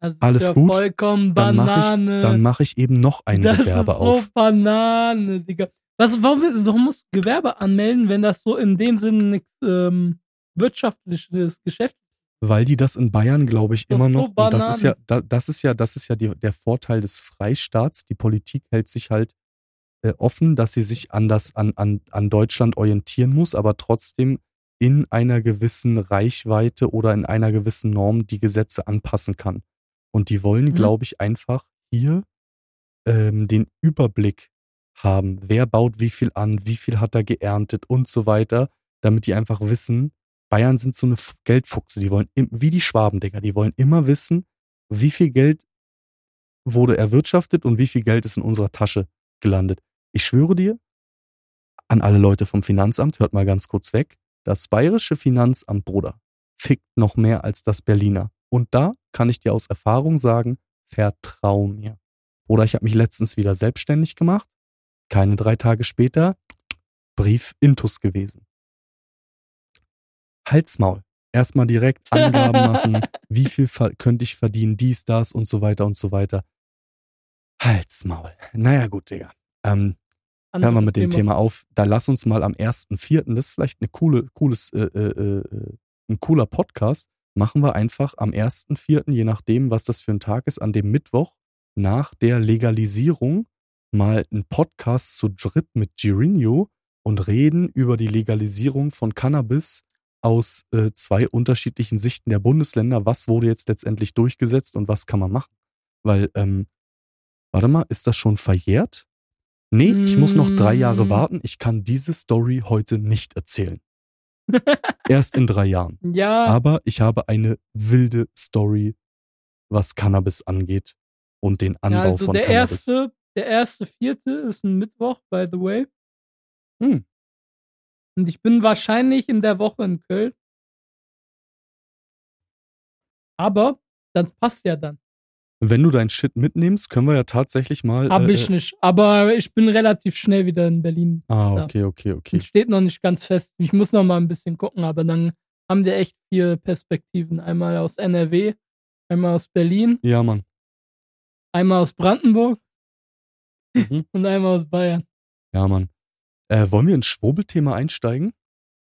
Das ist Alles ja gut, vollkommen Dann mache ich, Banane. dann mach ich eben noch ein das Gewerbe ist so auf. Banane, Digga. Was, warum, warum musst du Gewerbe anmelden, wenn das so in dem Sinne nichts ähm, wirtschaftliches Geschäft Weil die das in Bayern, glaube ich, Doch immer so noch. Und das ist ja, das ist ja, das ist ja die, der Vorteil des Freistaats. Die Politik hält sich halt äh, offen, dass sie sich an das, an, an, an Deutschland orientieren muss, aber trotzdem in einer gewissen Reichweite oder in einer gewissen Norm die Gesetze anpassen kann. Und die wollen, Mhm. glaube ich, einfach hier ähm, den Überblick haben, wer baut wie viel an, wie viel hat er geerntet und so weiter, damit die einfach wissen, Bayern sind so eine Geldfuchse, die wollen, wie die Schwaben, Digga, die wollen immer wissen, wie viel Geld wurde erwirtschaftet und wie viel Geld ist in unserer Tasche gelandet. Ich schwöre dir, an alle Leute vom Finanzamt, hört mal ganz kurz weg, das bayerische Finanzamt, Bruder, fickt noch mehr als das Berliner. Und da kann ich dir aus Erfahrung sagen, vertrau mir. Oder ich habe mich letztens wieder selbstständig gemacht. Keine drei Tage später, Brief Intus gewesen. Halsmaul. Erstmal direkt Angaben machen, wie viel könnte ich verdienen, dies, das und so weiter und so weiter. Halsmaul. Naja, gut, Digga. Ähm, hören wir mit dem Thema auf. Da lass uns mal am 1.4., das ist vielleicht eine coole, cooles, äh, äh, äh, ein cooler Podcast, machen wir einfach am 1.4., je nachdem, was das für ein Tag ist, an dem Mittwoch nach der Legalisierung mal einen Podcast zu dritt mit Girinho und reden über die Legalisierung von Cannabis aus äh, zwei unterschiedlichen Sichten der Bundesländer. Was wurde jetzt letztendlich durchgesetzt und was kann man machen? Weil, ähm, warte mal, ist das schon verjährt? Nee, ich muss noch drei Jahre Mm. warten. Ich kann diese Story heute nicht erzählen. Erst in drei Jahren. Ja, Aber ich habe eine wilde Story, was Cannabis angeht und den ja Anbau also von der Cannabis. erste, der erste vierte ist ein Mittwoch, by the way. Hm. Und ich bin wahrscheinlich in der Woche in Köln. Aber das passt ja dann. Wenn du dein Shit mitnimmst, können wir ja tatsächlich mal. Hab äh, ich nicht. Aber ich bin relativ schnell wieder in Berlin. Ah, okay, okay, okay. Steht noch nicht ganz fest. Ich muss noch mal ein bisschen gucken, aber dann haben wir echt vier Perspektiven. Einmal aus NRW, einmal aus Berlin, Ja, Mann. einmal aus Brandenburg Mhm. und einmal aus Bayern. Ja, Mann. Äh, wollen wir ins Schwurbelthema einsteigen?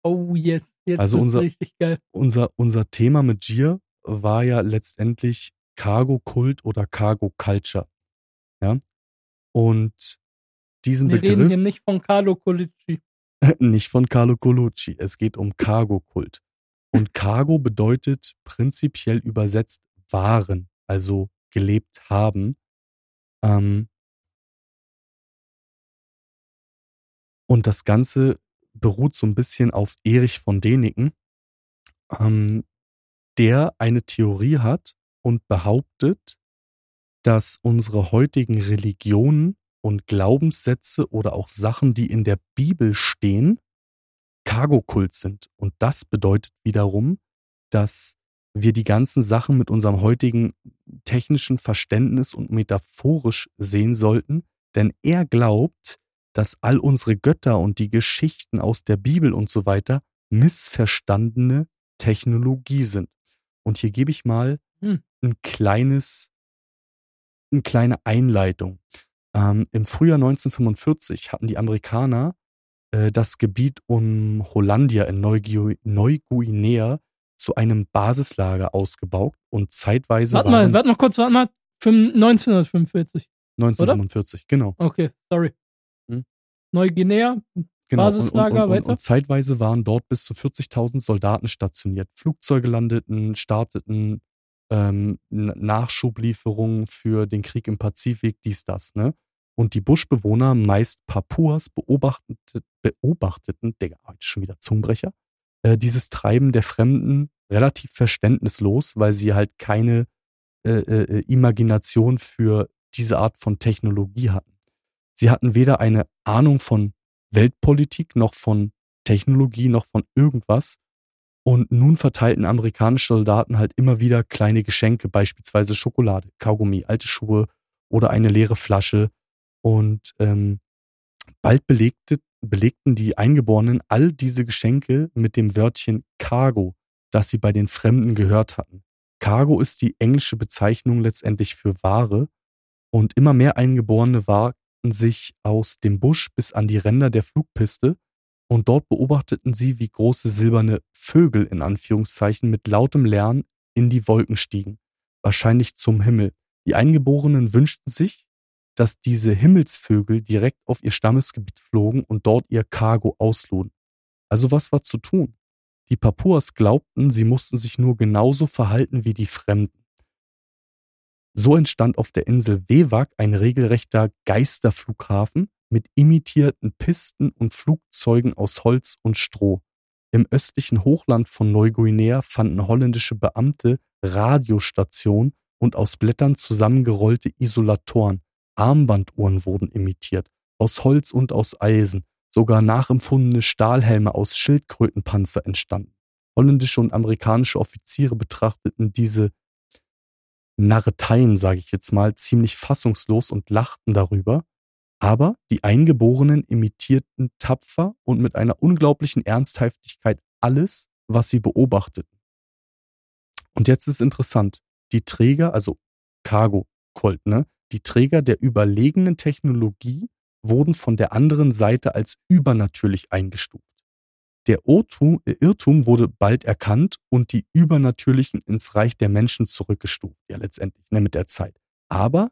Oh yes, jetzt Also unser- richtig geil. Unser, unser Thema mit Gier war ja letztendlich Cargo-Kult oder Cargo-Culture. Ja. Und diesen Wir reden hier Begriff, nicht von Carlo Colici. nicht von Carlo Colucci, es geht um Cargo-Kult. Und Cargo bedeutet prinzipiell übersetzt Waren, also gelebt haben. Ähm, und das Ganze beruht so ein bisschen auf Erich von Däniken, ähm, der eine Theorie hat und behauptet, dass unsere heutigen Religionen und Glaubenssätze oder auch Sachen, die in der Bibel stehen, Cargo-Kult sind. Und das bedeutet wiederum, dass wir die ganzen Sachen mit unserem heutigen technischen Verständnis und metaphorisch sehen sollten, denn er glaubt, dass all unsere Götter und die Geschichten aus der Bibel und so weiter missverstandene Technologie sind. Und hier gebe ich mal Hm. ein kleines, eine kleine Einleitung. Ähm, Im Frühjahr 1945 hatten die Amerikaner äh, das Gebiet um Hollandia in Neugu- Neuguinea zu einem Basislager ausgebaut und zeitweise Warte mal, warte mal kurz, warte mal. Fünf- 1945. 1945, genau. Okay, sorry. Neuguinea, Genau, Basislager, und, und, und, weiter? und zeitweise waren dort bis zu 40.000 Soldaten stationiert. Flugzeuge landeten, starteten ähm, Nachschublieferungen für den Krieg im Pazifik, dies, das. Ne? Und die Buschbewohner, meist Papuas, beobachteten, beobachteten Digga, heute schon wieder Zungenbrecher, äh, dieses Treiben der Fremden relativ verständnislos, weil sie halt keine äh, äh, Imagination für diese Art von Technologie hatten. Sie hatten weder eine Ahnung von Weltpolitik, noch von Technologie, noch von irgendwas. Und nun verteilten amerikanische Soldaten halt immer wieder kleine Geschenke, beispielsweise Schokolade, Kaugummi, alte Schuhe oder eine leere Flasche. Und ähm, Bald belegte, belegten die Eingeborenen all diese Geschenke mit dem Wörtchen Cargo, das sie bei den Fremden gehört hatten. Cargo ist die englische Bezeichnung letztendlich für Ware und immer mehr Eingeborene wagten sich aus dem Busch bis an die Ränder der Flugpiste und dort beobachteten sie, wie große silberne Vögel in Anführungszeichen mit lautem Lärm in die Wolken stiegen, wahrscheinlich zum Himmel. Die Eingeborenen wünschten sich, dass diese Himmelsvögel direkt auf ihr Stammesgebiet flogen und dort ihr Cargo ausluden. Also was war zu tun? Die Papuas glaubten, sie mussten sich nur genauso verhalten wie die Fremden. So entstand auf der Insel Wewak ein regelrechter Geisterflughafen mit imitierten Pisten und Flugzeugen aus Holz und Stroh. Im östlichen Hochland von Neuguinea fanden holländische Beamte Radiostationen und aus Blättern zusammengerollte Isolatoren, Armbanduhren wurden imitiert, aus Holz und aus Eisen, sogar nachempfundene Stahlhelme aus Schildkrötenpanzer entstanden. Holländische und amerikanische Offiziere betrachteten diese Narreteien, sage ich jetzt mal, ziemlich fassungslos und lachten darüber, aber die Eingeborenen imitierten tapfer und mit einer unglaublichen Ernsthaftigkeit alles, was sie beobachteten. Und jetzt ist interessant, die Träger, also Cargo, Colt, ne, die Träger der überlegenen Technologie wurden von der anderen Seite als übernatürlich eingestuft. Der Irrtum wurde bald erkannt und die Übernatürlichen ins Reich der Menschen zurückgestuft, ja letztendlich, ne, mit der Zeit. Aber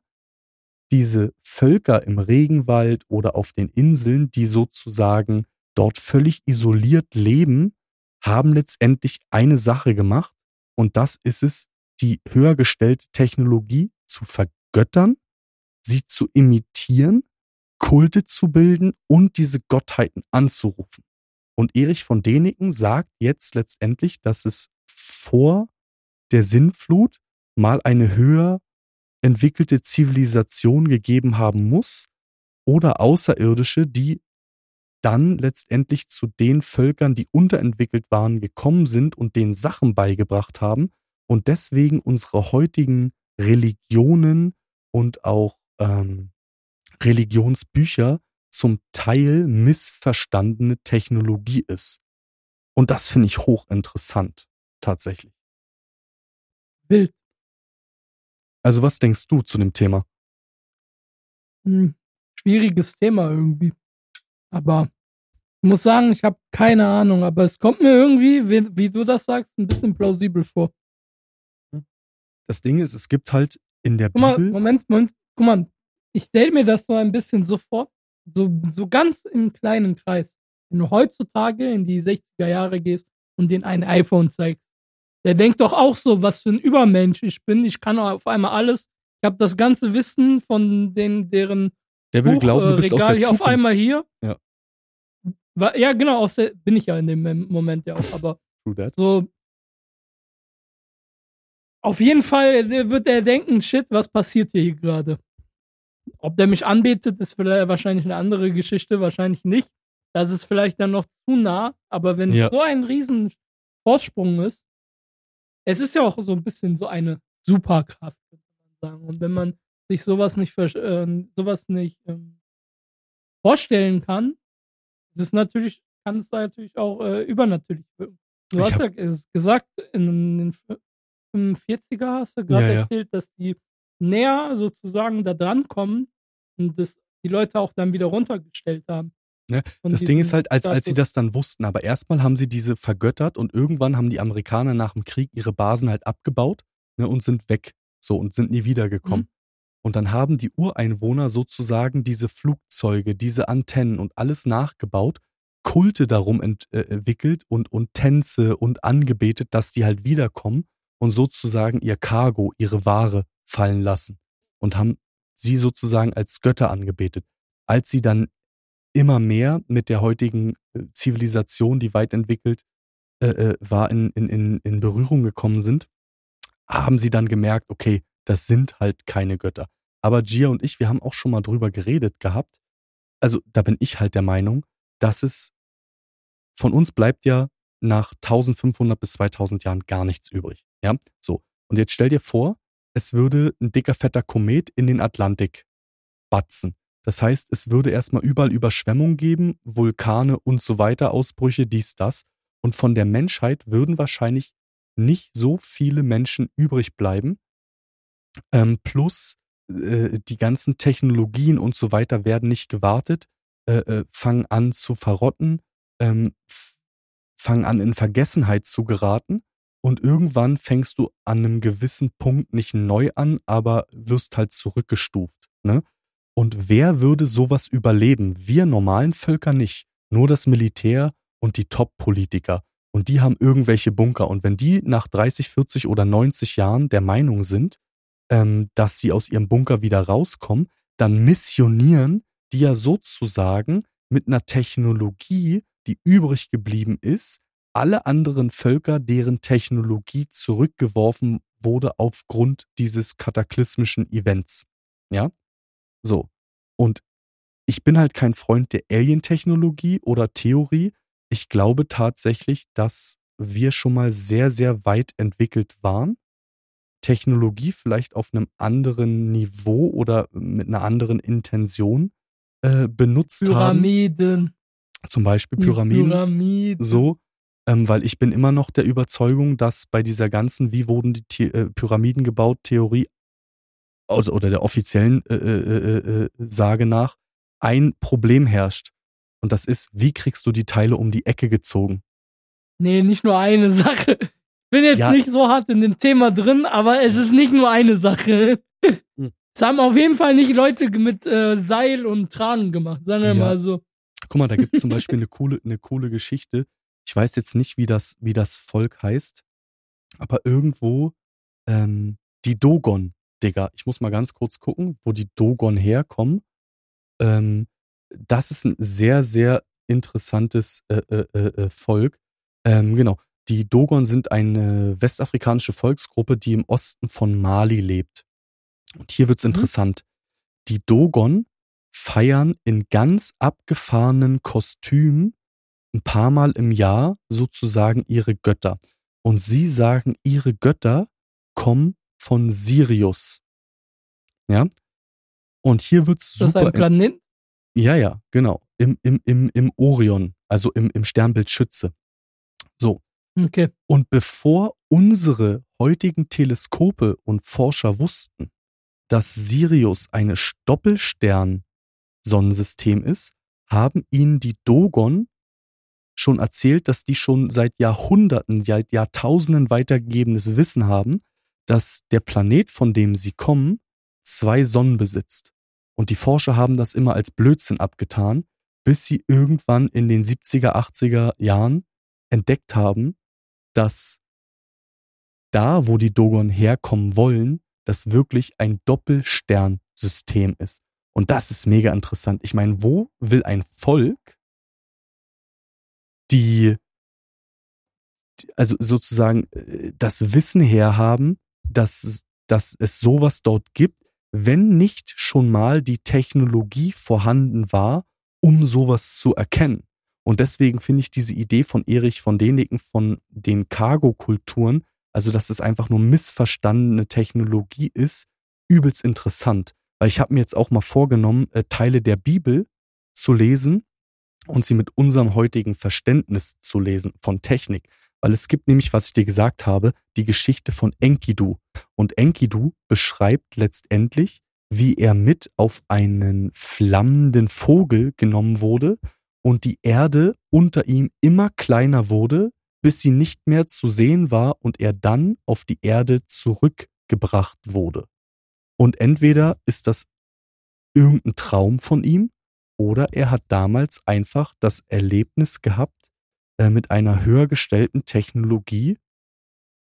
diese Völker im Regenwald oder auf den Inseln, die sozusagen dort völlig isoliert leben, haben letztendlich eine Sache gemacht und das ist es, die höher gestellte Technologie zu vergöttern, sie zu imitieren, Kulte zu bilden und diese Gottheiten anzurufen. Und Erich von Däniken sagt jetzt letztendlich, dass es vor der Sinnflut mal eine höher entwickelte Zivilisation gegeben haben muss oder Außerirdische, die dann letztendlich zu den Völkern, die unterentwickelt waren, gekommen sind und den Sachen beigebracht haben und deswegen unsere heutigen Religionen und auch ähm, Religionsbücher zum Teil missverstandene Technologie ist. Und das finde ich hochinteressant, tatsächlich. Wild. Also was denkst du zu dem Thema? Hm, schwieriges Thema irgendwie. Aber ich muss sagen, ich habe keine Ahnung, aber es kommt mir irgendwie, wie, wie, du das sagst, ein bisschen plausibel vor. Das Ding ist, es gibt halt in der guck mal, Bibel. Moment, Moment, guck mal, ich stelle mir das so ein bisschen so vor, so, so ganz im kleinen Kreis. Wenn du heutzutage in die 60er Jahre gehst und den ein iPhone zeigst, der denkt doch auch so, was für ein Übermensch ich bin. Ich kann auf einmal alles. Ich habe das ganze Wissen von den, deren der will Buch, glauben, du bist Regal aus der Zukunft. auf einmal hier. Ja. Ja, genau, aus der, bin ich ja in dem Moment ja auch, aber so. Auf jeden Fall wird er denken, shit, was passiert hier gerade? Ob der mich anbetet, ist vielleicht wahrscheinlich eine andere Geschichte, wahrscheinlich nicht. Das ist vielleicht dann noch zu nah, aber wenn Ja. so ein riesen Vorsprung ist, es ist ja auch so ein bisschen so eine Superkraft, würde man sagen. Und wenn man sich sowas nicht, äh, sowas nicht ähm, vorstellen kann, ist es natürlich, kann es da natürlich auch äh, übernatürlich wirken. Du Ich hast ja ges- gesagt, in den F- 45er hast du gerade ja. erzählt, dass die näher sozusagen da dran kommen und das die Leute auch dann wieder runtergestellt haben. Ne? Das Ding ist halt, als, als sie das dann wussten, aber erstmal haben sie diese vergöttert und irgendwann haben die Amerikaner nach dem Krieg ihre Basen halt abgebaut ne, und sind weg. So und sind nie wiedergekommen. Mhm. Und dann haben die Ureinwohner sozusagen diese Flugzeuge, diese Antennen und alles nachgebaut, Kulte darum ent, äh, entwickelt und, und Tänze und angebetet, dass die halt wiederkommen und sozusagen ihr Cargo, ihre Ware fallen lassen und haben sie sozusagen als Götter angebetet. Als sie dann immer mehr mit der heutigen äh, Zivilisation, die weit entwickelt äh, äh, war, in, in, in, Berührung gekommen sind, haben sie dann gemerkt, okay, das sind halt keine Götter. Aber Gia und ich, wir haben auch schon mal drüber geredet gehabt. Also da bin ich halt der Meinung, dass es von uns bleibt ja nach 1500 bis 2000 Jahren gar nichts übrig. Ja, so. Und jetzt stell dir vor, es würde ein dicker, fetter Komet in den Atlantik batzen. Das heißt, es würde erstmal überall Überschwemmung geben, Vulkane und so weiter, Ausbrüche, dies, das. Und von der Menschheit würden wahrscheinlich nicht so viele Menschen übrig bleiben. Ähm, plus äh, die ganzen Technologien und so weiter werden nicht gewartet, äh, äh, fangen an zu verrotten, ähm, fangen an in Vergessenheit zu geraten und irgendwann fängst du an einem gewissen Punkt nicht neu an, aber wirst halt zurückgestuft. Ne? Und wer würde sowas überleben? Wir normalen Völker nicht. Nur das Militär und die Top-Politiker. Und die haben irgendwelche Bunker. Und wenn die nach 30, 40 oder 90 Jahren der Meinung sind, ähm, dass sie aus ihrem Bunker wieder rauskommen, dann missionieren die ja sozusagen mit einer Technologie, die übrig geblieben ist, alle anderen Völker, deren Technologie zurückgeworfen wurde aufgrund dieses kataklysmischen Events. Ja? So. Und ich bin halt kein Freund der Alien-Technologie oder Theorie. Ich glaube tatsächlich, dass wir schon mal sehr, sehr weit entwickelt waren. Technologie vielleicht auf einem anderen Niveau oder mit einer anderen Intention äh, benutzt Pyramiden. haben. Pyramiden. Zum Beispiel Pyramiden. Pyramiden. So, ähm, weil ich bin immer noch der Überzeugung, dass bei dieser ganzen, wie wurden die The äh, Pyramiden gebaut, Theorie, also, oder der offiziellen äh, äh, äh, äh, Sage nach, ein Problem herrscht. Und das ist, wie kriegst du die Teile um die Ecke gezogen? Nee, nicht nur eine Sache. Bin jetzt Ja. nicht so hart in dem Thema drin, aber es ist nicht nur eine Sache. Hm. Es haben auf jeden Fall nicht Leute mit äh, Seil und Tragen gemacht, sagen wir Ja. mal so. Guck mal, da gibt es zum Beispiel eine coole, eine coole Geschichte. Ich weiß jetzt nicht, wie das, wie das Volk heißt, aber irgendwo ähm, die Dogon, Digga. Ich muss mal ganz kurz gucken, wo die Dogon herkommen. Ähm, das ist ein sehr, sehr interessantes äh, äh, äh, äh, Volk. Ähm, genau. Die Dogon sind eine westafrikanische Volksgruppe, die im Osten von Mali lebt. Und hier wird's Mhm. interessant. Die Dogon feiern in ganz abgefahrenen Kostümen ein paar Mal im Jahr sozusagen ihre Götter. Und sie sagen, ihre Götter kommen von Sirius. Ja? Und hier wird's Das ist super. ein Planet. Ja, ja, genau. Im, im, im, im Orion, also im, im Sternbild Schütze. So. Okay. Und bevor unsere heutigen Teleskope und Forscher wussten, dass Sirius eine Doppelstern-Sonnensystem ist, haben ihnen die Dogon schon erzählt, dass die schon seit Jahrhunderten, seit Jahrtausenden weitergegebenes Wissen haben, dass der Planet, von dem sie kommen, zwei Sonnen besitzt. Und die Forscher haben das immer als Blödsinn abgetan, bis sie irgendwann in den 70er, 80er Jahren entdeckt haben, dass da, wo die Dogon herkommen wollen, das wirklich ein Doppelsternsystem ist. Und das ist mega interessant. Ich meine, wo will ein Volk, die, also sozusagen äh, das Wissen herhaben, dass, dass es sowas dort gibt, wenn nicht schon mal die Technologie vorhanden war, um sowas zu erkennen. Und deswegen finde ich diese Idee von Erich von Däniken von den Cargo-Kulturen, also dass es einfach nur missverstandene Technologie ist, übelst interessant. Weil ich habe mir jetzt auch mal vorgenommen, äh, Teile der Bibel zu lesen und sie mit unserem heutigen Verständnis zu lesen von Technik. Weil es gibt nämlich, was ich dir gesagt habe, die Geschichte von Enkidu. Und Enkidu beschreibt letztendlich, wie er mit auf einen flammenden Vogel genommen wurde und die Erde unter ihm immer kleiner wurde, bis sie nicht mehr zu sehen war und er dann auf die Erde zurückgebracht wurde. Und entweder ist das irgendein Traum von ihm oder er hat damals einfach das Erlebnis gehabt, äh, mit einer höher gestellten Technologie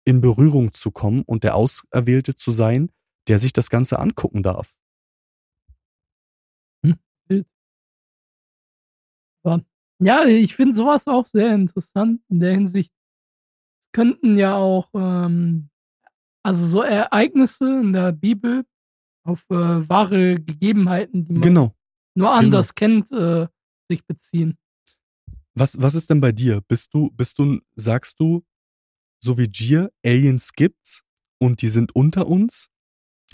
in Berührung zu kommen und der Auserwählte zu sein, der sich das Ganze angucken darf. Ja, ich finde sowas auch sehr interessant in der Hinsicht. Es könnten ja auch, ähm, also so Ereignisse in der Bibel auf äh, wahre Gegebenheiten, die man Genau. Nur anders kennt, äh, sich beziehen. Was, was ist denn bei dir? Bist du, bist du, sagst du, so wie Gier, Aliens gibt's und die sind unter uns?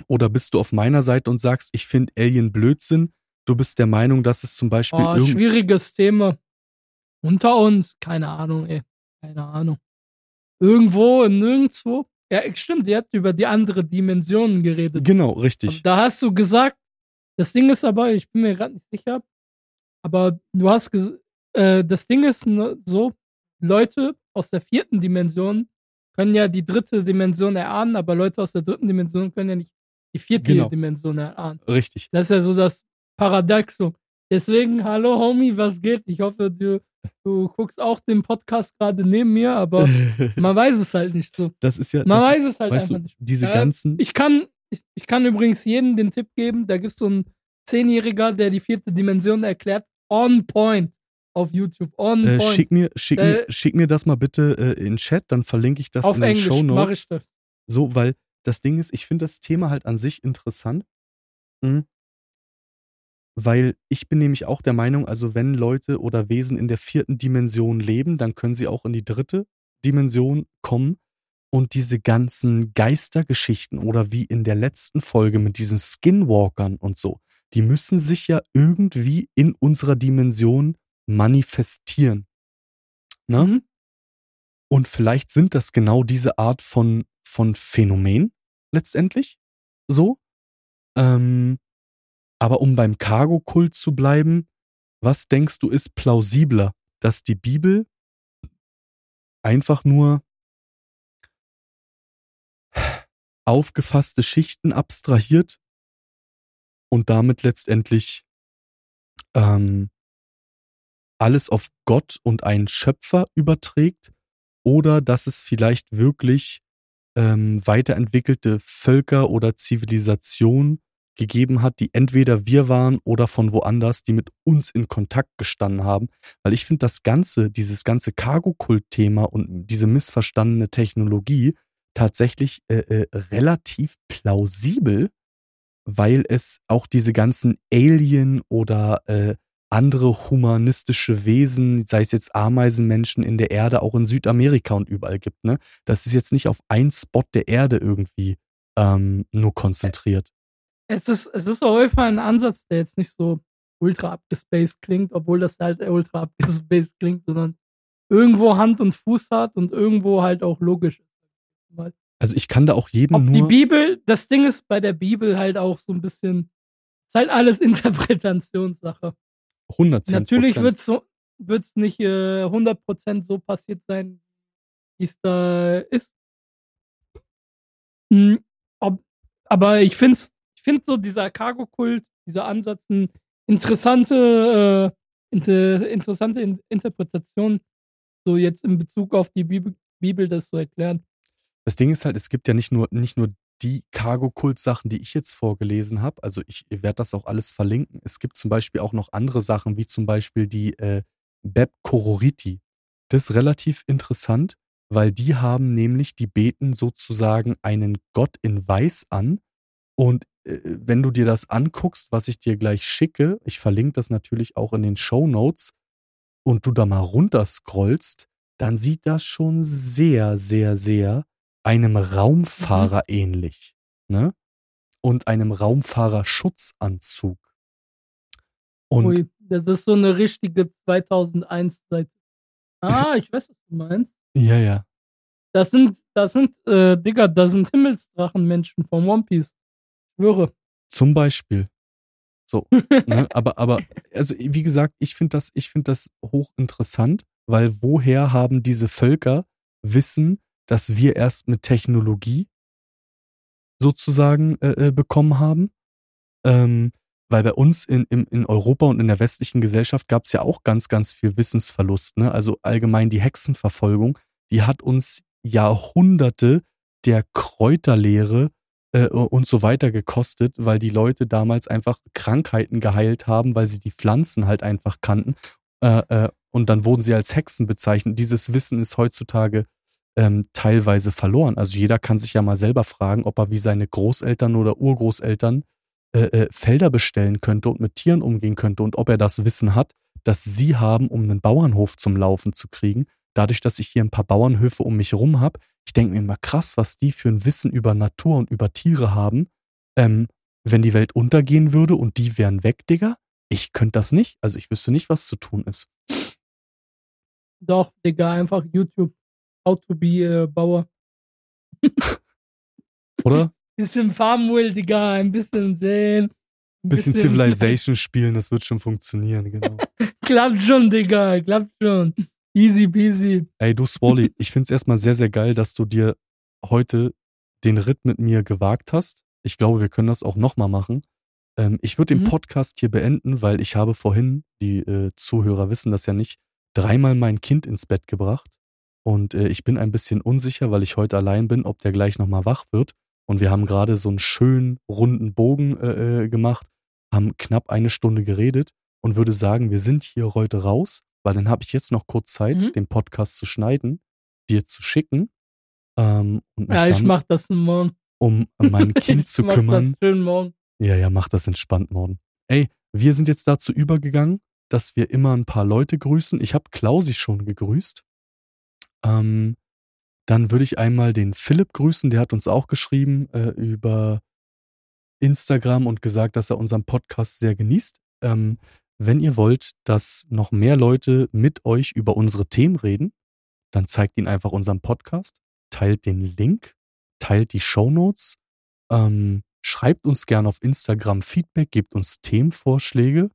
Oder bist du auf meiner Seite und sagst, ich finde Alien Blödsinn, du bist der Meinung, dass es zum Beispiel Oh, schwieriges Thema. Unter uns, keine Ahnung, ey. Keine Ahnung. Irgendwo im Nirgendwo. Ja, stimmt, ihr habt über die andere Dimensionen geredet. Genau, richtig. Da hast du gesagt, das Ding ist aber, ich bin mir gerade nicht sicher, aber du hast ges- äh, das Ding ist so, Leute aus der vierten Dimension können ja die dritte Dimension erahnen, aber Leute aus der dritten Dimension können ja nicht die vierte Genau. Dimension erahnen. Richtig. Das ist ja so das Paradoxum. Deswegen, hallo Homie, was geht? Ich hoffe, du, du guckst auch den Podcast gerade neben mir, aber man weiß es halt nicht so. das ist ja, Man weiß es halt einfach du, nicht. diese Ja, ganzen, Ich kann, ich, ich kann übrigens jedem den Tipp geben, da gibt es so einen Zehnjähriger, der die vierte Dimension erklärt. On point auf YouTube. On äh, point. schick mir, schick Äh, mir, schick mir das mal bitte äh, in den Chat, dann verlinke ich das auf in den Englisch Show mache Notes. So, weil das Ding ist, ich finde das Thema halt an sich interessant. Mhm. Weil ich bin nämlich auch der Meinung, also wenn Leute oder Wesen in der vierten Dimension leben, dann können sie auch in die dritte Dimension kommen. Und diese ganzen Geistergeschichten oder wie in der letzten Folge mit diesen Skinwalkern und so, die müssen sich ja irgendwie in unserer Dimension manifestieren. Ne? Mhm. Und vielleicht sind das genau diese Art von, von Phänomen letztendlich. So. Ähm, aber um beim Cargo-Kult zu bleiben, was denkst du ist plausibler? Dass die Bibel einfach nur aufgefasste Schichten abstrahiert und damit letztendlich ähm, alles auf Gott und einen Schöpfer überträgt oder dass es vielleicht wirklich ähm, weiterentwickelte Völker oder Zivilisationen gegeben hat, die entweder wir waren oder von woanders, die mit uns in Kontakt gestanden haben. Weil ich finde das Ganze, dieses ganze Cargo-Kult-Thema und diese missverstandene Technologie tatsächlich äh, äh, relativ plausibel, weil es auch diese ganzen Alien oder äh, andere humanistische Wesen, sei es jetzt Ameisenmenschen in der Erde, auch in Südamerika und überall gibt. Ne? Das ist jetzt nicht auf einen Spot der Erde irgendwie ähm, nur konzentriert. Es ist, es ist auf jeden ein Ansatz, der jetzt nicht so ultra abgespaced klingt, obwohl das halt ultra abgespaced klingt, sondern irgendwo Hand und Fuß hat und irgendwo halt auch logisch Weil Also ich kann da auch jedem Ob die nur. Bibel, das Ding ist bei der Bibel halt auch so ein bisschen, ist halt alles Interpretationssache. 110 Natürlich wird es so, wird's nicht äh, 100% so passiert sein, wie es da ist. Hm, ob, aber ich finde ich find so dieser Cargo-Kult, dieser Ansatz, eine interessante, äh, inter, interessante In Interpretation, so jetzt in Bezug auf die Bibel, Bibel das zu erklären. Das Ding ist halt, es gibt ja nicht nur, nicht nur die Cargo-Kult-Sachen, die ich jetzt vorgelesen habe. Also ich werde das auch alles verlinken. Es gibt zum Beispiel auch noch andere Sachen, wie zum Beispiel die äh, Beb Kororiti. Das ist relativ interessant, weil die haben nämlich, die beten sozusagen einen Gott in Weiß an. Und äh, wenn du dir das anguckst, was ich dir gleich schicke, ich verlinke das natürlich auch in den Show Notes, und du da mal runterscrollst, dann sieht das schon sehr, sehr, sehr einem Raumfahrer ähnlich. Ne? Und einem Raumfahrerschutzanzug. Und Ui, das ist so eine richtige 2001-Seite. Ah, ich weiß, was du meinst. ja, ja. Das sind, das sind, äh, Digga, das sind Himmelsdrachenmenschen vom One Piece. Ich schwöre. Zum Beispiel. So. ne? Aber, aber, also wie gesagt, ich finde das, ich finde das hochinteressant, weil woher haben diese Völker Wissen, dass wir erst mit Technologie sozusagen äh, äh, bekommen haben? Ähm, weil bei uns in, in, in Europa und in der westlichen Gesellschaft gab es ja auch ganz, ganz viel Wissensverlust. Ne? Also allgemein die Hexenverfolgung, die hat uns Jahrhunderte der Kräuterlehre äh, und so weiter gekostet, weil die Leute damals einfach Krankheiten geheilt haben, weil sie die Pflanzen halt einfach kannten. Äh, äh, und dann wurden sie als Hexen bezeichnet. Dieses Wissen ist heutzutage ähm, teilweise verloren. Also jeder kann sich ja mal selber fragen, ob er wie seine Großeltern oder Urgroßeltern äh, äh, Felder bestellen könnte und mit Tieren umgehen könnte und ob er das Wissen hat, das sie haben, um einen Bauernhof zum Laufen zu kriegen. Dadurch, dass ich hier ein paar Bauernhöfe um mich rum habe, ich denke mir immer krass, was die für ein Wissen über Natur und über Tiere haben. Ähm, wenn die Welt untergehen würde und die wären weg, Digga, ich könnte das nicht. Also ich wüsste nicht, was zu tun ist. Doch, Digga, einfach YouTube. How to be äh, Bauer. Oder? bisschen Farmville, Digga, ein bisschen sehen. Ein Bisschen Civilization spielen, das wird schon funktionieren, genau. klappt schon, Digga, klappt schon. Easy peasy. Ey, du Swally, ich find's erstmal sehr, sehr geil, dass du dir heute den Ritt mit mir gewagt hast. Ich glaube, wir können das auch nochmal machen. Ähm, ich würde den Mhm. Podcast hier beenden, weil ich habe vorhin, die äh, Zuhörer wissen das ja nicht, dreimal mein Kind ins Bett gebracht. Und äh, ich bin ein bisschen unsicher, weil ich heute allein bin, ob der gleich nochmal wach wird. Und wir haben gerade so einen schönen runden Bogen äh, äh, gemacht, haben knapp eine Stunde geredet und würde sagen, wir sind hier heute raus, weil dann habe ich jetzt noch kurz Zeit, Mhm. den Podcast zu schneiden, dir zu schicken ähm, und Ja, ich dann mach das morgen. um mein Kind zu mach kümmern. das schön morgen. Ja, ja, mach das entspannt morgen. Ey, wir sind jetzt dazu übergegangen, dass wir immer ein paar Leute grüßen. Ich habe Klausi schon gegrüßt. Ähm, dann würde ich einmal den Philipp grüßen, der hat uns auch geschrieben äh, über Instagram und gesagt, dass er unseren Podcast sehr genießt. Ähm, wenn ihr wollt, dass noch mehr Leute mit euch über unsere Themen reden, dann zeigt ihnen einfach unseren Podcast, teilt den Link, teilt die Shownotes, ähm, schreibt uns gerne auf Instagram Feedback, gebt uns Themenvorschläge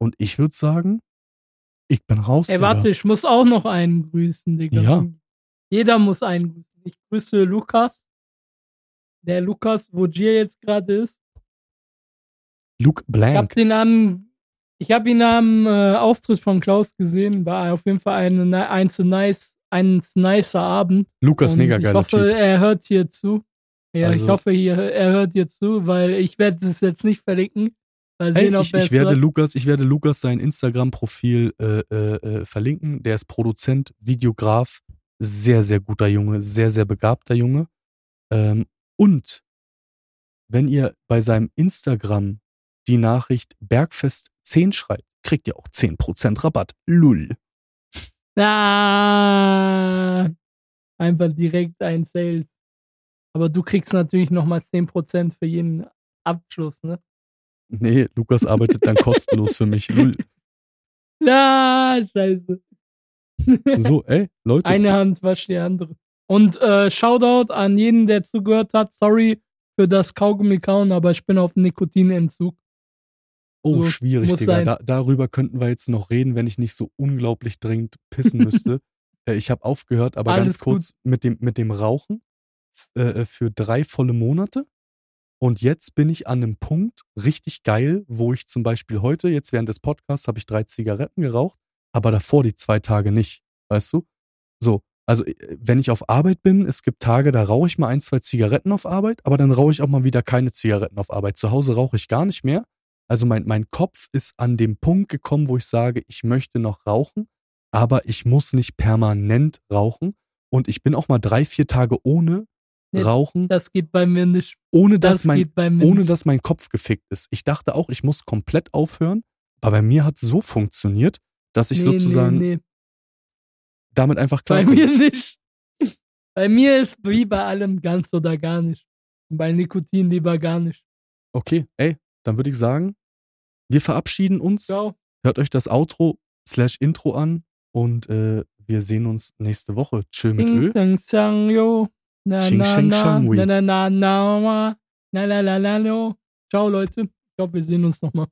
und ich würde sagen, ich bin raus. Ey, Digga. warte, ich muss auch noch einen grüßen, Digga. Ja. Jeder muss einen grüßen. Ich grüße Lukas. Der Lukas, wo Gier jetzt gerade ist. Luke Ich hab Blank. den am, ich hab ihn am äh, Auftritt von Klaus gesehen. War auf jeden Fall eine, ni- ein zu nice, ein nicer Abend. Lukas, Und mega ich geiler hoffe, Typ. er hört hier zu. Ja, Also- ich hoffe, hier, er hört hier zu, weil ich werde es jetzt nicht verlinken. Mal Hey, sehen, ob ich, ich werde. Lukas, ich werde Lukas sein Instagram-Profil äh, äh, äh, verlinken. Der ist Produzent, Videograf, sehr, sehr guter Junge, sehr, sehr begabter Junge. Ähm, und wenn ihr bei seinem Instagram die Nachricht Bergfest 10 schreibt, kriegt ihr auch 10% Rabatt. Lull. Ah, einfach direkt ein Sales. Aber du kriegst natürlich nochmal 10% für jeden Abschluss, ne? Nee, Lukas arbeitet dann kostenlos für mich. Lull. Na, scheiße. So, ey, Leute. Eine Hand wascht die andere. Und äh, Shoutout an jeden, der zugehört hat. Sorry für das Kaugummi-Kauen, aber ich bin auf Nikotinentzug. Oh, So schwierig, Digga. Da, darüber könnten wir jetzt noch reden, wenn ich nicht so unglaublich dringend pissen müsste. äh, ich habe aufgehört, aber Alles ganz kurz mit dem, mit dem Rauchen f- äh, für drei volle Monate. Und jetzt bin ich an einem Punkt, richtig geil, wo ich zum Beispiel heute, jetzt während des Podcasts, habe ich drei Zigaretten geraucht, aber davor die zwei Tage nicht. Weißt du? So. Also, äh, wenn ich auf Arbeit bin, es gibt Tage, da rauche ich mal ein, zwei Zigaretten auf Arbeit, aber dann rauche ich auch mal wieder keine Zigaretten auf Arbeit. Zu Hause rauche ich gar nicht mehr. Also mein, mein Kopf ist an dem Punkt gekommen, wo ich sage, ich möchte noch rauchen, aber ich muss nicht permanent rauchen. Und ich bin auch mal drei, vier Tage ohne Nee, Rauchen, Das geht bei mir nicht. ohne dass, Das mein, bei ohne nicht. dass mein Kopf gefickt ist. Ich dachte auch, ich muss komplett aufhören, aber bei mir hat es so funktioniert, dass ich nee, sozusagen nee, nee. damit einfach Bei klar mir nicht. Bei mir ist wie bei allem ganz oder gar nicht. Und bei Nikotin lieber gar nicht. Okay, ey, dann würde ich sagen, wir verabschieden uns. Ciao. Hört euch das Outro slash Intro an und äh, wir sehen uns nächste Woche. Chill mit Ding, Ö. dang, sang, yo. Shing, na, shang, wui. na, na, na, na, na, na, la, la, la, lo. Ciao, Leute. Ich hoffe, wir sehen uns nochmal.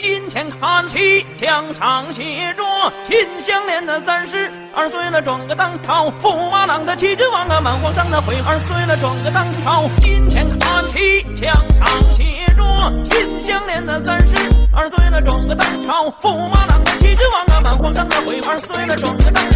金钱看齐，墙上写着“秦香莲”的三十二岁了，转个当朝；驸马郎的齐君王啊，满皇上的悔二岁了，转个当朝。金钱看齐，墙上写着“秦香莲”的三十二岁了，转个当朝；驸马郎的齐君王啊，满皇上的悔二岁了，转个当朝。